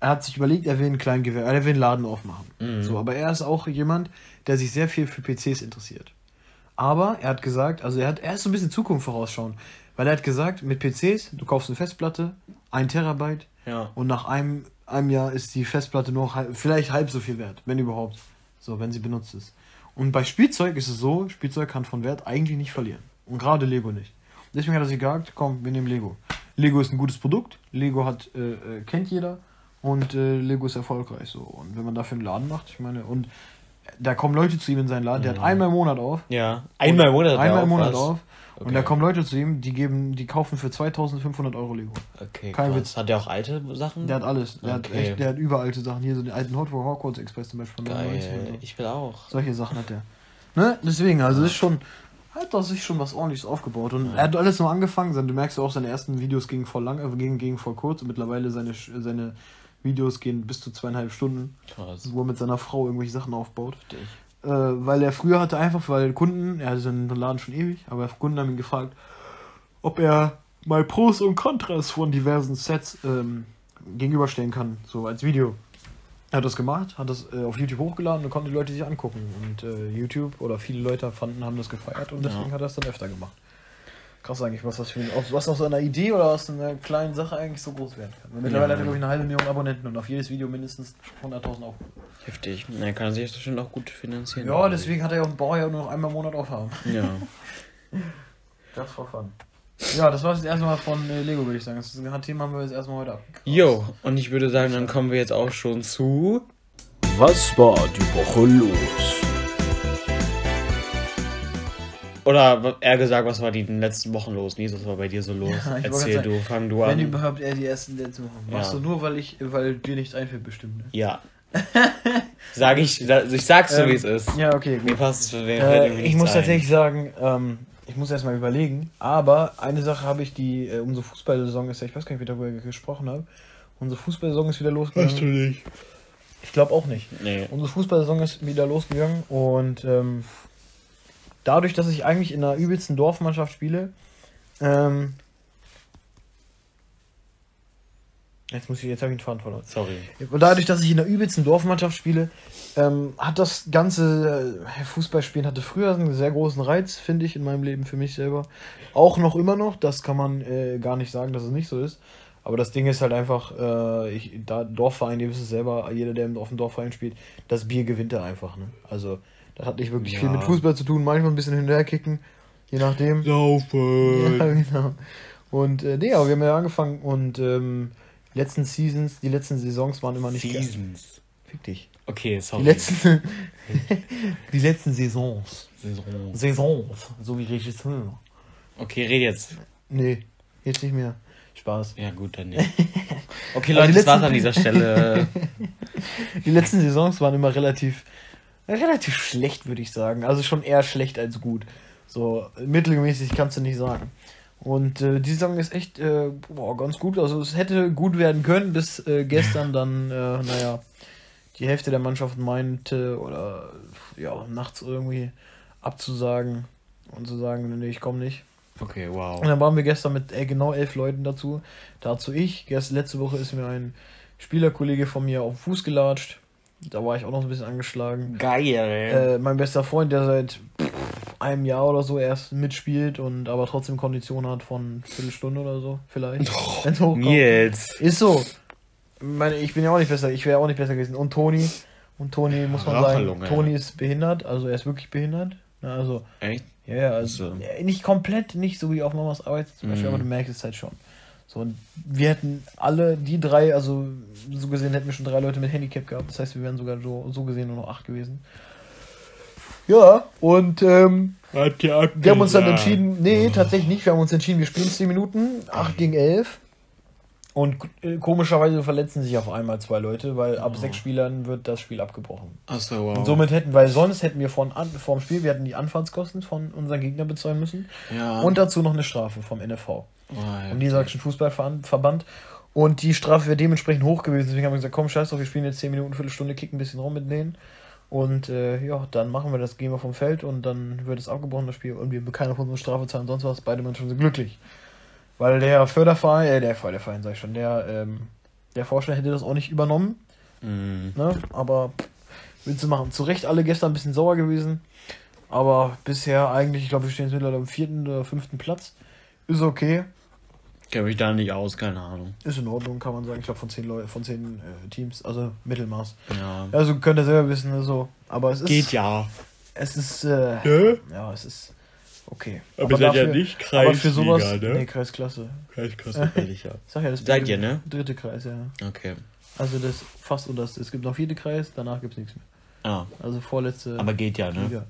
Er hat sich überlegt, er will einen kleinen Gewehr, er will einen Laden aufmachen. Mhm. So, aber er ist auch jemand, der sich sehr viel für PCs interessiert. Aber er hat gesagt, also er hat, er ist so ein bisschen Zukunft vorausschauen. Weil er hat gesagt, mit PCs, du kaufst eine Festplatte, ein Terabyte, Ja. und nach einem, einem Jahr ist die Festplatte nur noch halb, vielleicht halb so viel wert, wenn überhaupt. So, wenn sie benutzt ist. Und bei Spielzeug ist es so, Spielzeug kann von Wert eigentlich nicht verlieren. Und gerade Lego nicht. Deswegen hat er sich gesagt, komm, wir nehmen Lego. Lego ist ein gutes Produkt, Lego hat, äh, äh, kennt jeder und äh, Lego ist erfolgreich so. Und wenn man dafür einen Laden macht, ich meine, und da kommen Leute zu ihm in seinen Laden, der hat Mhm. einmal im Monat auf. Ja. Einmal im Monat Einmal im auf, Monat was? auf. Und Okay. da kommen Leute zu ihm, die geben, die kaufen für 2500 Euro Lego. Okay, Kein krass. Witz. Hat der auch alte Sachen? Der hat alles. Der hat Okay. echt, der hat überalte Sachen. Hier so den alten Hot Hogwarts Express zum Beispiel. von 99 und Geil. so. Ich will auch. Solche Sachen hat er. Ne? Deswegen, also ist schon, hat er sich schon was ordentliches aufgebaut. Und Ja. er hat alles nur angefangen. Du merkst ja auch, seine ersten Videos gingen voll lang, äh, gingen, gingen voll kurz. Und mittlerweile seine, seine Videos gehen bis zu zweieinhalb Stunden, Krass. wo er mit seiner Frau irgendwelche Sachen aufbaut. Äh, weil er früher hatte einfach, weil Kunden, er hatte seinen Laden schon ewig, aber Kunden haben ihn gefragt, ob er mal Pros und Kontras von diversen Sets ähm, gegenüberstellen kann, so als Video. Er hat das gemacht, hat das äh, auf YouTube hochgeladen und konnten die Leute sich angucken. Und äh, YouTube oder viele Leute fanden, haben das gefeiert und deswegen Ja. hat er es dann öfter gemacht. Krass eigentlich, was das für ein, aus, was aus einer Idee oder aus einer kleinen Sache eigentlich so groß werden kann. Mittlerweile Ja. hat er, glaube ich, eine halbe Million Abonnenten und auf jedes Video mindestens 100.000 Aufrufe. Heftig. Na, kann sich das bestimmt auch gut finanzieren. Ja, deswegen hat er ja auch einen Bauer ja nur noch einmal im Monat aufhaben. Ja. Das for fun. Ja, das war jetzt erstmal von äh, Lego, würde ich sagen. Das ist ein Thema haben wir jetzt erstmal heute ab. Jo, und ich würde sagen, dann kommen wir jetzt auch schon zu. Was war die Woche los? Oder eher gesagt, was war die letzten Wochen los? Nils, was war bei dir so los? Ja, Erzähl gerade du, fang du Wenn an. überhaupt er die ersten letzten Wochen. Ja. Machst du nur, weil ich, weil dir nichts einfällt, bestimmt. Ne? Ja. Sag ich, ich sag's so, Ähm, wie es ist. Ja, okay, Mir gut. passt es für wen Äh, ich muss tatsächlich sagen, ähm, ich muss erstmal überlegen, aber eine Sache habe ich, die, äh, unsere Fußballsaison ist ja, ich weiß gar nicht, wie ich darüber gesprochen habe. Unsere Fußballsaison ist wieder losgegangen. nicht. Ich glaube auch nicht. Nee. Unsere Fußballsaison ist wieder losgegangen und ähm, dadurch, dass ich eigentlich in einer übelsten Dorfmannschaft spiele, ähm, Jetzt muss ich, jetzt habe ich den Faden verloren. Sorry. Und dadurch, dass ich in der übelsten Dorfmannschaft spiele, ähm, hat das ganze äh, Fußballspielen hatte früher einen sehr großen Reiz, finde ich, in meinem Leben für mich selber. Auch noch immer noch, das kann man äh, gar nicht sagen, dass es nicht so ist. Aber das Ding ist halt einfach, äh, ich, da Dorfverein, ihr wisst es selber, jeder, der auf dem Dorfverein spielt, das Bier gewinnt er einfach. Ne? Also, das hat nicht wirklich Ja. viel mit Fußball zu tun, manchmal ein bisschen hinterher kicken, je nachdem. Saufen. Ja, genau. Und äh, nee, aber wir haben ja angefangen und ähm, die letzten Seasons, die letzten Saisons waren immer nicht Seasons. Fick dich. Okay, sorry. Die letzten, die letzten Saisons. Saison. Saisons, so wie Regisseur. Okay, red jetzt. Nee, jetzt nicht mehr. Spaß. Ja, gut, dann nicht. Okay, Leute, das war's an dieser Stelle. Die letzten Saisons waren immer relativ, relativ schlecht, würde ich sagen. Also schon eher schlecht als gut. So mittelmäßig kannst du nicht sagen. Und äh, die Saison ist echt äh, boah, ganz gut. Also es hätte gut werden können, bis äh, gestern dann, äh, naja, die Hälfte der Mannschaft meinte oder ja, nachts irgendwie abzusagen und zu sagen, nee, ich komme nicht. Okay, wow. Und dann waren wir gestern mit äh, genau elf Leuten dazu. Dazu ich. Gest, letzte Woche ist mir ein Spielerkollege von mir auf den Fuß gelatscht. Da war ich auch noch ein bisschen angeschlagen. Geil. Äh, mein bester Freund, der seit einem Jahr oder so erst mitspielt und aber trotzdem Kondition hat von Viertelstunde oder so, vielleicht. hochkommt. Nils. Ist so. Ich Meine, ich bin ja auch nicht besser, ich wäre auch nicht besser gewesen. Und Toni, und Toni muss man sagen. Toni ist behindert, also er ist wirklich behindert. Ja, Also Echt? ja, ja, also So. ja, nicht komplett, nicht so wie auf Mamas Arbeit zum Beispiel, Mhm. aber du merkst es halt schon. So, und wir hätten alle, die drei, also so gesehen hätten wir schon drei Leute mit Handicap gehabt. Das heißt, wir wären sogar so, so gesehen nur noch acht gewesen. Ja, und ähm, wir haben uns dann entschieden, nee, tatsächlich nicht, wir haben uns entschieden, wir spielen 10 Minuten, 8 gegen 11. Und äh, komischerweise verletzen sich auf einmal zwei Leute, weil ab sechs Spielern wird das Spiel abgebrochen. Achso, wow. Und somit hätten, weil sonst hätten wir von an, vorm Spiel, wir hätten die Anfahrtskosten von unseren Gegner bezahlen müssen. ja. Und dazu noch eine Strafe vom NFV, Oh, ja. vom Niedersächsischen Fußballverband. Und die Strafe wäre dementsprechend hoch gewesen. Deswegen haben wir gesagt, komm, scheiß drauf, wir spielen jetzt 10 Minuten, Viertelstunde, kicken ein bisschen rum mit denen. Und äh, ja, dann machen wir das, gehen wir vom Feld und dann wird es abgebrochen, das Spiel. Und wir keiner von uns Strafe zahlen, sonst was. Beide Mannschaften sind glücklich. Weil der Förderverein, äh, der Förderverein, sag ich schon, der, ähm, der Vorstand hätte das auch nicht übernommen. Mhm. Ne? Aber willst du machen? Zu Recht alle gestern ein bisschen sauer gewesen. Aber bisher eigentlich, ich glaube, wir stehen jetzt mittlerweile am vierten oder fünften Platz. Ist okay. Kenn mich da nicht aus, keine Ahnung. Ist in Ordnung, kann man sagen. Ich glaube, von zehn Leuten, von zehn äh, Teams. Also Mittelmaß. Ja. Also könnt ihr selber wissen, ne, so. Aber es ist. Geht ja. Es ist. Äh, Ja? ja, es ist. Okay. Aber ihr seid ja nicht Aber für sowas. Kreisliga, ne? Nee, Kreisklasse. Kreisklasse, ehrlich, ja. Sag ja, das Seid ihr, ne? Dritte Kreis, ja. Okay. Also das fast unterste. Es gibt noch vierte Kreis, danach gibt es nichts mehr. Ah, Also vorletzte. aber geht ja, ne? Liga.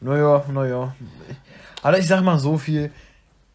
Naja, naja. Aber ich sag mal so viel.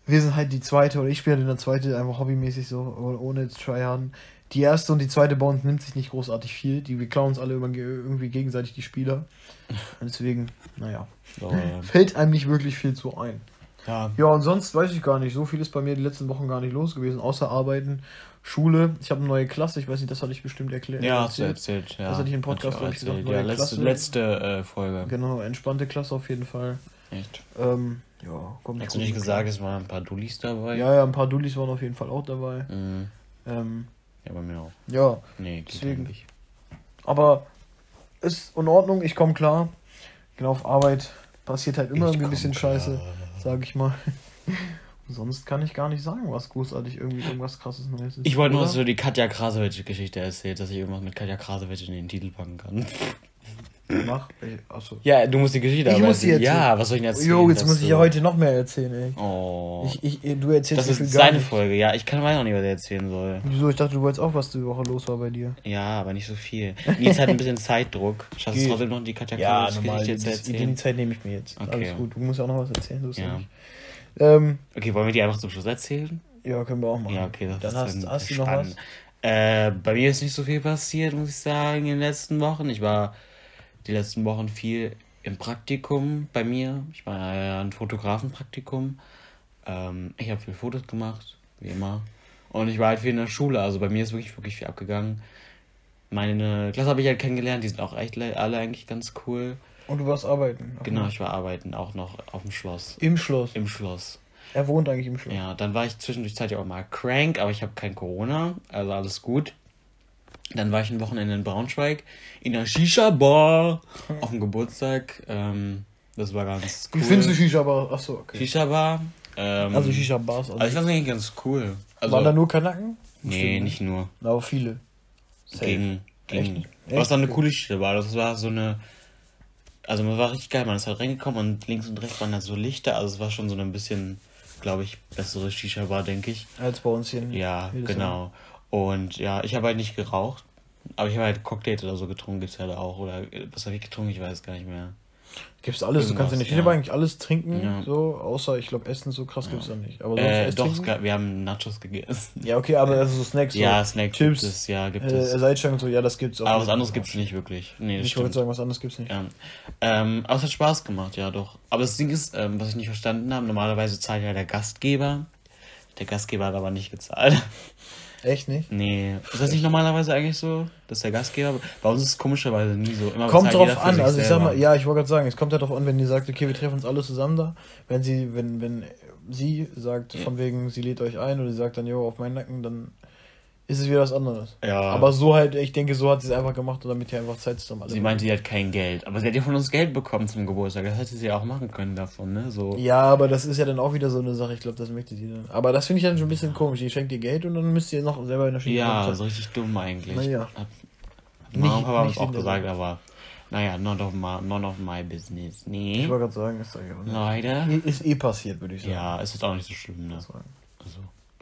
Wir sind halt die zweite, oder ich spiele halt in der zweite einfach hobbymäßig so, ohne- tryharden. Die erste und die zweite bei uns nimmt sich nicht großartig viel. Die, wir klauen uns alle irgendwie gegenseitig die Spieler. Und deswegen, naja, So, äh, fällt einem nicht wirklich viel zu ein. ja. Ja, und sonst weiß ich gar nicht. So viel ist bei mir die letzten Wochen gar nicht los gewesen, außer Arbeiten, Schule. Ich habe eine neue Klasse, ich weiß nicht, das hatte ich bestimmt erklärt. Ja, hast du erzählt, ja. Das hatte ich im Podcast, Hat glaub ich, gesagt, Ja, letzte, letzte äh, Folge. Genau, entspannte Klasse auf jeden Fall. Echt. Ähm, ja, kommt Hast du nicht gesagt, es waren ein paar Dullis dabei? Ja, ja, ein paar Dullis waren auf jeden Fall auch dabei. Mhm. Ähm, Ja, bei mir auch. ja, Nee, Deswegen. eigentlich. aber ist in Ordnung, ich komme klar. Genau, auf Arbeit passiert halt immer Ich irgendwie ein bisschen klar. Scheiße, sag ich mal. Sonst kann ich gar nicht sagen, was großartig irgendwie irgendwas krasses Neues ist. Ich wollte nur, dass du die Katja Krasowitsch-Geschichte erzählst, dass ich irgendwas mit Katja Krasowitsch in den Titel packen kann. Mach. Achso. Ja, du musst die Geschichte Ich aber muss die erzählen. erzählen. Ja, was soll ich denn erzählen? Jo, jetzt muss ich ja heute noch mehr erzählen, ey. Oh. Ich, ich, du erzählst das ist seine nicht. Folge, ja. Ich kann weiß auch nicht, was er erzählen soll. Wieso? Ich dachte, du wolltest auch, was die Woche los war bei dir. Ja, aber nicht so viel. Nils hat ein bisschen Zeitdruck. Schaffst du trotzdem noch die Katja Ja, zu Das, die, erzählen? Zeit nehme ich mir jetzt. Okay. Alles gut. Du musst ja auch noch was erzählen, so ist ja. Ähm, Okay, wollen wir die einfach zum Schluss erzählen? ja, können wir auch machen. Ja, okay, das Dann ist hast, hast du noch was? Äh, bei mir ist nicht so viel passiert, muss ich sagen, in den letzten Wochen. Ich war die letzten Wochen viel im Praktikum bei mir. Ich war ja ein Fotografenpraktikum. Ähm, ich habe viel Fotos gemacht, wie immer. Und ich war halt viel in der Schule. Also bei mir ist wirklich, wirklich viel abgegangen. Meine Klasse habe ich halt kennengelernt. Die sind auch echt le- alle eigentlich ganz cool. Und du warst arbeiten. Genau, ich war arbeiten, auch noch auf dem Schloss. Im Schloss. Im Schloss. Er wohnt eigentlich im Schloss. Ja, dann war ich zwischendurch Zeit ja auch mal crank, aber ich habe kein Corona, also alles gut. Dann war ich ein Wochenende in Braunschweig in einer Shisha-Bar auf dem Geburtstag. Ähm, das war ganz cool. Wie findest du Shisha-Bar? Achso, okay. Shisha-Bar? Ähm, Also Shisha-Bars. also ich fand es eigentlich ganz cool. Also, Waren da nur Kanaken? nee, Bestimmt nicht nur. Aber viele. Safe. Gegen, gegen. Echt? Es war eine coole Shisha-Bar. Das war so eine. Also man war richtig geil, man ist halt reingekommen und links und rechts waren da so Lichter. Also es war schon so ein bisschen, glaube ich, bessere Shisha-Bar, denke ich. Als bei uns hier. Ja, genau. Und ja, ich habe halt nicht geraucht. Aber ich habe halt Cocktails oder so getrunken, gibt's halt auch. Oder äh, was habe ich getrunken? Ich weiß es gar nicht mehr. Gibt's alles, du kannst in der Irgendwas, Shisha-Bar ja. eigentlich alles trinken, Ja. so, außer, ich glaube, Essen so krass gibt's da nicht. Aber sonst Äh, doch, es gab, wir haben Nachos gegessen. Ja, okay, aber also so Snacks, so Ja, Snacks Chips, gibt es, ja, gibt äh, es. Salzstangen und so, ja, das gibt's auch. Aber was anderes gibt es nicht wirklich. Nee, das Ich wollte sagen, was anderes gibt's nicht. Ja. Ähm, aber es hat Spaß gemacht, ja doch. Aber das Ding ist, ähm, was ich nicht verstanden habe, normalerweise zahlt ja der Gastgeber. Der Gastgeber hat aber nicht gezahlt. Echt nicht? Nee. Ist das nicht normalerweise eigentlich so, dass der Gastgeber. Bei uns ist es komischerweise nie so. Immer Kommt drauf an, also ich sag mal, ja, ich wollte gerade sagen, es kommt ja darauf an, wenn die sagt, okay, wir treffen uns alle zusammen da. Wenn sie, wenn, wenn sie sagt, von wegen, sie lädt euch ein oder sie sagt dann, jo, auf meinen Nacken, dann ist es wieder was anderes. Ja. Aber so halt, ich denke, so hat sie es einfach gemacht, damit ihr einfach Zeit zusammen alle. Sie meinte, sie hat kein Geld. Aber sie hat ja von uns Geld bekommen zum Geburtstag. Das hätte sie ja auch machen können davon, ne? So. Ja, aber das ist ja dann auch wieder so eine Sache, ich glaube, das möchte sie dann. Aber das finde ich dann schon ein bisschen komisch. Die schenkt ihr Geld und dann müsst ihr noch selber in der Schiene Ja, so richtig dumm eigentlich. Naja. Hat Nicht- Mama Papa nicht es auch gesagt, aber naja, none of my, none of my business. Ich Nee. wollte gerade sagen, ist, ja, Leute. ist eh passiert, würde ich sagen. Ja, es ist auch nicht so schlimm, ne? Das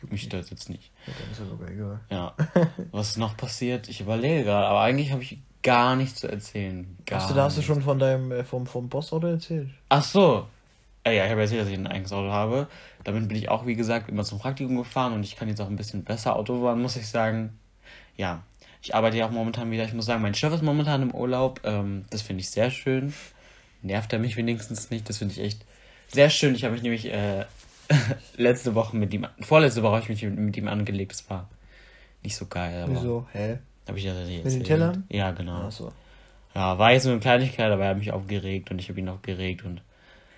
Also, mich stört jetzt nicht. ja, Dann ist ja sogar egal. Ja. Was ist noch passiert? Ich überlege gerade, aber eigentlich habe ich gar nichts zu erzählen. Gar Hast du, da hast du schon von deinem äh, vom, vom Postauto erzählt? Ach so. Äh, ja, ich habe erzählt, dass ich ein eigenes Auto habe. Damit bin ich auch, wie gesagt, immer zum Praktikum gefahren und ich kann jetzt auch ein bisschen besser Auto fahren, muss ich sagen. Ja, ich arbeite ja auch momentan wieder. Ich muss sagen, mein Chef ist momentan im Urlaub. Ähm, das finde ich sehr schön. Nervt er mich wenigstens nicht. Das finde ich echt sehr schön. Ich habe mich nämlich äh, letzte Woche mit ihm, vorletzte Woche habe ich mich mit, mit ihm angelegt. Das war nicht so geil. Aber Wieso? Hä? Habe ich ja erzählt. den Tellern? Ja, genau. Achso. Ja, war jetzt nur eine Kleinigkeit, aber er hat mich aufgeregt und ich habe ihn auch geregt und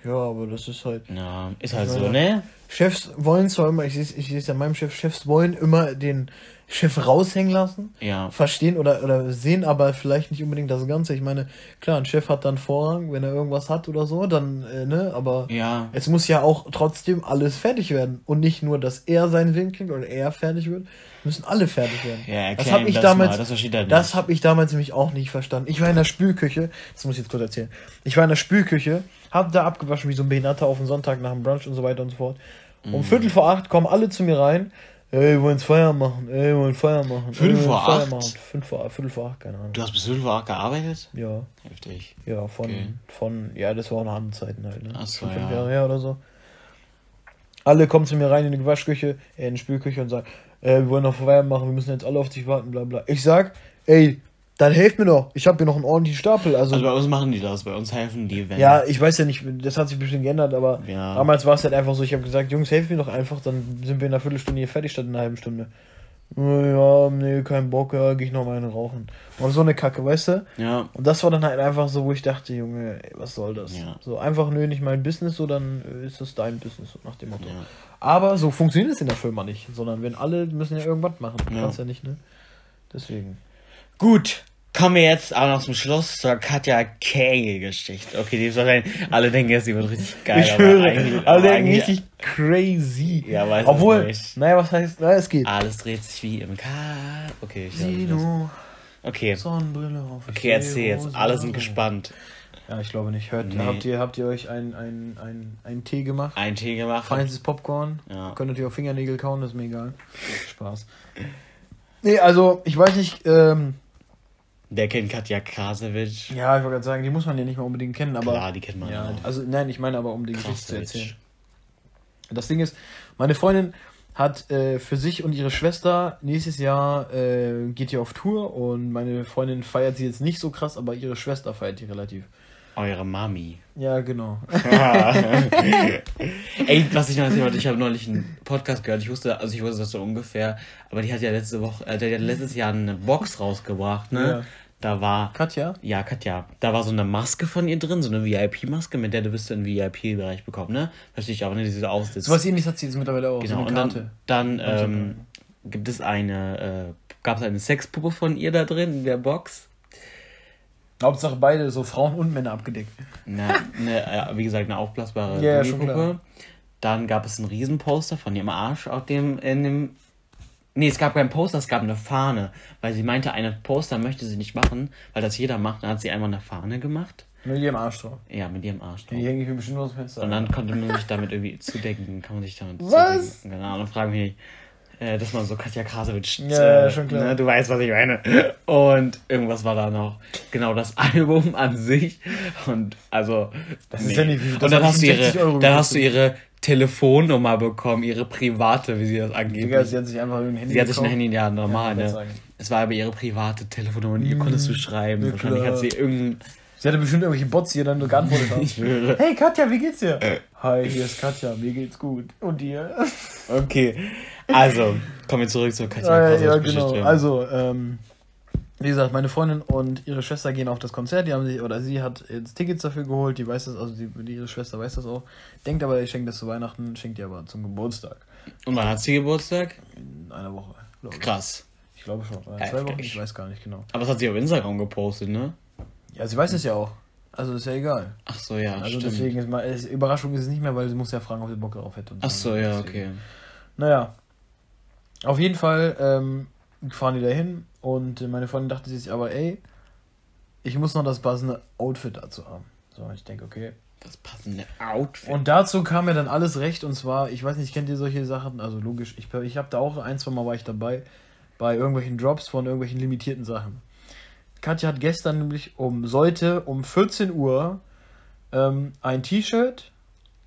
Ja, aber das ist halt. ja, ist halt so, ne? Chefs wollen zwar immer, ich sehe ich sehe es ja meinem Chef, Chefs wollen immer den Chef raushängen lassen, Ja. verstehen oder, oder sehen aber vielleicht nicht unbedingt das Ganze. Ich meine, klar, ein Chef hat dann Vorrang, wenn er irgendwas hat oder so, dann, äh, ne, aber Ja. es muss ja auch trotzdem alles fertig werden. Und nicht nur, dass er seinen Willen kriegt oder er fertig wird, müssen alle fertig werden. Ja, das habe ich das damals, mal, das das habe ich damals nämlich auch nicht verstanden. Ich war in der Spülküche, das muss ich jetzt kurz erzählen. Ich war in der Spülküche, hab da abgewaschen wie so ein Behinderter auf den Sonntag nach dem Brunch und so weiter und so fort. Um Mhm. Viertel vor acht kommen alle zu mir rein. Ey, wir wollen Feuer machen. Ey, wir wollen Feuer machen. Ey, wollen vor Feuer acht? Machen. Fünf vor, Viertel vor acht, keine Ahnung. Du hast bis 12 Uhr auch gearbeitet? Ja, Heftig. ja, von, Okay. von, ja, das war auch noch Abendzeiten halt, ne? Ach so, fünf ja. Jahre her oder so. Alle kommen zu mir rein in die Waschküche, äh, in die Spülküche und sagen, äh, wir wollen noch Feuer machen, wir müssen jetzt alle auf dich warten, bla bla. Ich sag, ey, dann helft mir doch. Ich habe hier noch einen ordentlichen Stapel. Also, Also bei uns machen die das, bei uns helfen die, wenn. ja, ich weiß ja nicht, das hat sich bestimmt geändert, aber Ja. damals war es halt einfach so, ich habe gesagt, Jungs, helft mir doch einfach, dann sind wir in einer Viertelstunde hier fertig statt in einer halben Stunde. Ja, nee, kein Bock, ja, geh ich noch mal eine rauchen. Und so eine Kacke, weißt du? Ja. Und das war dann halt einfach so, wo ich dachte, Junge, ey, was soll das? Ja. So einfach, nö, nicht mein Business, so dann ist das dein Business, so nach dem Motto. Ja. Aber so funktioniert es in der Firma nicht, sondern wenn alle müssen ja irgendwas machen. Du Ja. kannst ja nicht, ne? Deswegen. Gut. Kommen wir jetzt auch noch zum Schluss zur Katja Kegel-Geschichte. Okay, die ist wahrscheinlich, alle denken jetzt, die wird richtig geil. ich höre, alle denken richtig crazy. Ja, weiß Obwohl, ich nicht. naja, was heißt, naja, es geht. Alles dreht sich wie im K. Okay, ich Sino, Okay. Sonnenbrille auf. Okay, erzähl jetzt. Alle sind gespannt. Ja, ich glaube nicht. Hört, Nee. habt, ihr, habt ihr euch einen ein, ein, ein Tee gemacht? Ein Tee gemacht. Feinstes Popcorn. Ja. Könnt ihr auf Fingernägel kauen, das ist mir egal. Spaß. Nee, also, ich weiß nicht, ähm, Der kennt Katja Krasewitsch. ja, ich wollte gerade sagen, die muss man ja nicht mal unbedingt kennen, aber. Klar, die kennt man ja, auch. also, nein, ich meine aber, um die Geschichte zu erzählen. Das Ding ist, meine Freundin hat äh, für sich und ihre Schwester nächstes Jahr äh, geht die auf Tour und meine Freundin feiert sie jetzt nicht so krass, aber ihre Schwester feiert die relativ. Eure Mami. Ja, genau. Ey, was ich noch erzählen wollte, ich habe neulich einen Podcast gehört. Ich wusste, also ich wusste das so ungefähr, aber die hat ja letzte Woche, äh, die hat letztes Jahr eine Box rausgebracht, ne? Ja. Da war. Katja? Ja, Katja. Da war so eine Maske von ihr drin, so eine VIP-Maske, mit der du bist du in den VIP-Bereich bekommen, ne? Verstehe ich auch, ne? Die so aussitzt. So was ähnliches hat sie jetzt mittlerweile auch. Genau, so eine Karte. dann, dann ähm, gibt es eine, äh, gab es eine Sexpuppe von ihr da drin in der Box. Hauptsache beide, so Frauen und Männer abgedeckt. Eine, äh, wie gesagt, eine aufblasbare Gummipuppe. Dann gab es ein Riesenposter von ihrem Arsch auf dem, in dem. Nee, es gab kein Poster, es gab eine Fahne. Weil sie meinte, eine Poster möchte sie nicht machen, weil das jeder macht. Dann hat sie einmal eine Fahne gemacht. Mit ihrem Arsch drauf. Ja, mit ihrem Arsch drauf. Die hänge ich mir bestimmt aus dem Fenster. Und dann konnte man sich damit irgendwie zudecken. Kann man sich damit Was? zudecken. Genau, und frage mich nicht. Äh, dass man so Katja Krasowitsch. Ja, äh, schon klar. Ne, du weißt, was ich meine. Und irgendwas war da noch. Genau, das Album an sich. Und also. Das ist ja nicht wie- Und dann hast du 60 ihre, Euro dann hast du ihre Telefonnummer bekommen, ihre private, wie sie das angeht. Digga, sie hat sich einfach ein Handy Sie hat sich ein. Handy, ja, normal, Ja, ne? Es war aber ihre private Telefonnummer, die konntest du schreiben. Wahrscheinlich hat sie irgendein. Sie hatte bestimmt irgendwelche Bots, die ihr dann nur geantwortet haben. Hey Katja, wie geht's dir? Hi, hier ist Katja, mir geht's gut. Und dir? Okay. Also, kommen wir zurück zur Katja Ja, ja, genau. Also, ähm, wie gesagt, meine Freundin und ihre Schwester gehen auf das Konzert. Die haben sich, oder sie hat jetzt Tickets dafür geholt. Die weiß das, also die, ihre Schwester weiß das auch. Denkt aber, ich schenke das zu Weihnachten, schenkt ihr aber zum Geburtstag. Und wann hat sie Geburtstag? In einer Woche. glaube ich. Krass. Ich glaube schon. Zwei Wochen, ich weiß gar nicht genau. Aber das hat sie auf Instagram gepostet, ne? Ja, sie weiß es ja auch. Also ist ja egal. Ach so, ja, Also stimmt. deswegen ist mal, es, Überraschung ist es nicht mehr, weil sie muss ja fragen, ob sie Bock darauf hätte. und Ach so. ja, Deswegen. okay. Naja. Auf jeden Fall ähm, fahren die da hin und meine Freundin dachte sich aber, ey, ich muss noch das passende Outfit dazu haben. So, ich denke, okay. Das passende Outfit. Und dazu kam mir dann alles recht und zwar, ich weiß nicht, kennt ihr solche Sachen? Also logisch, ich, ich habe da auch ein, zwei Mal war ich dabei bei irgendwelchen Drops von irgendwelchen limitierten Sachen. Katja hat gestern nämlich um, sollte um 14 Uhr ähm, ein T-Shirt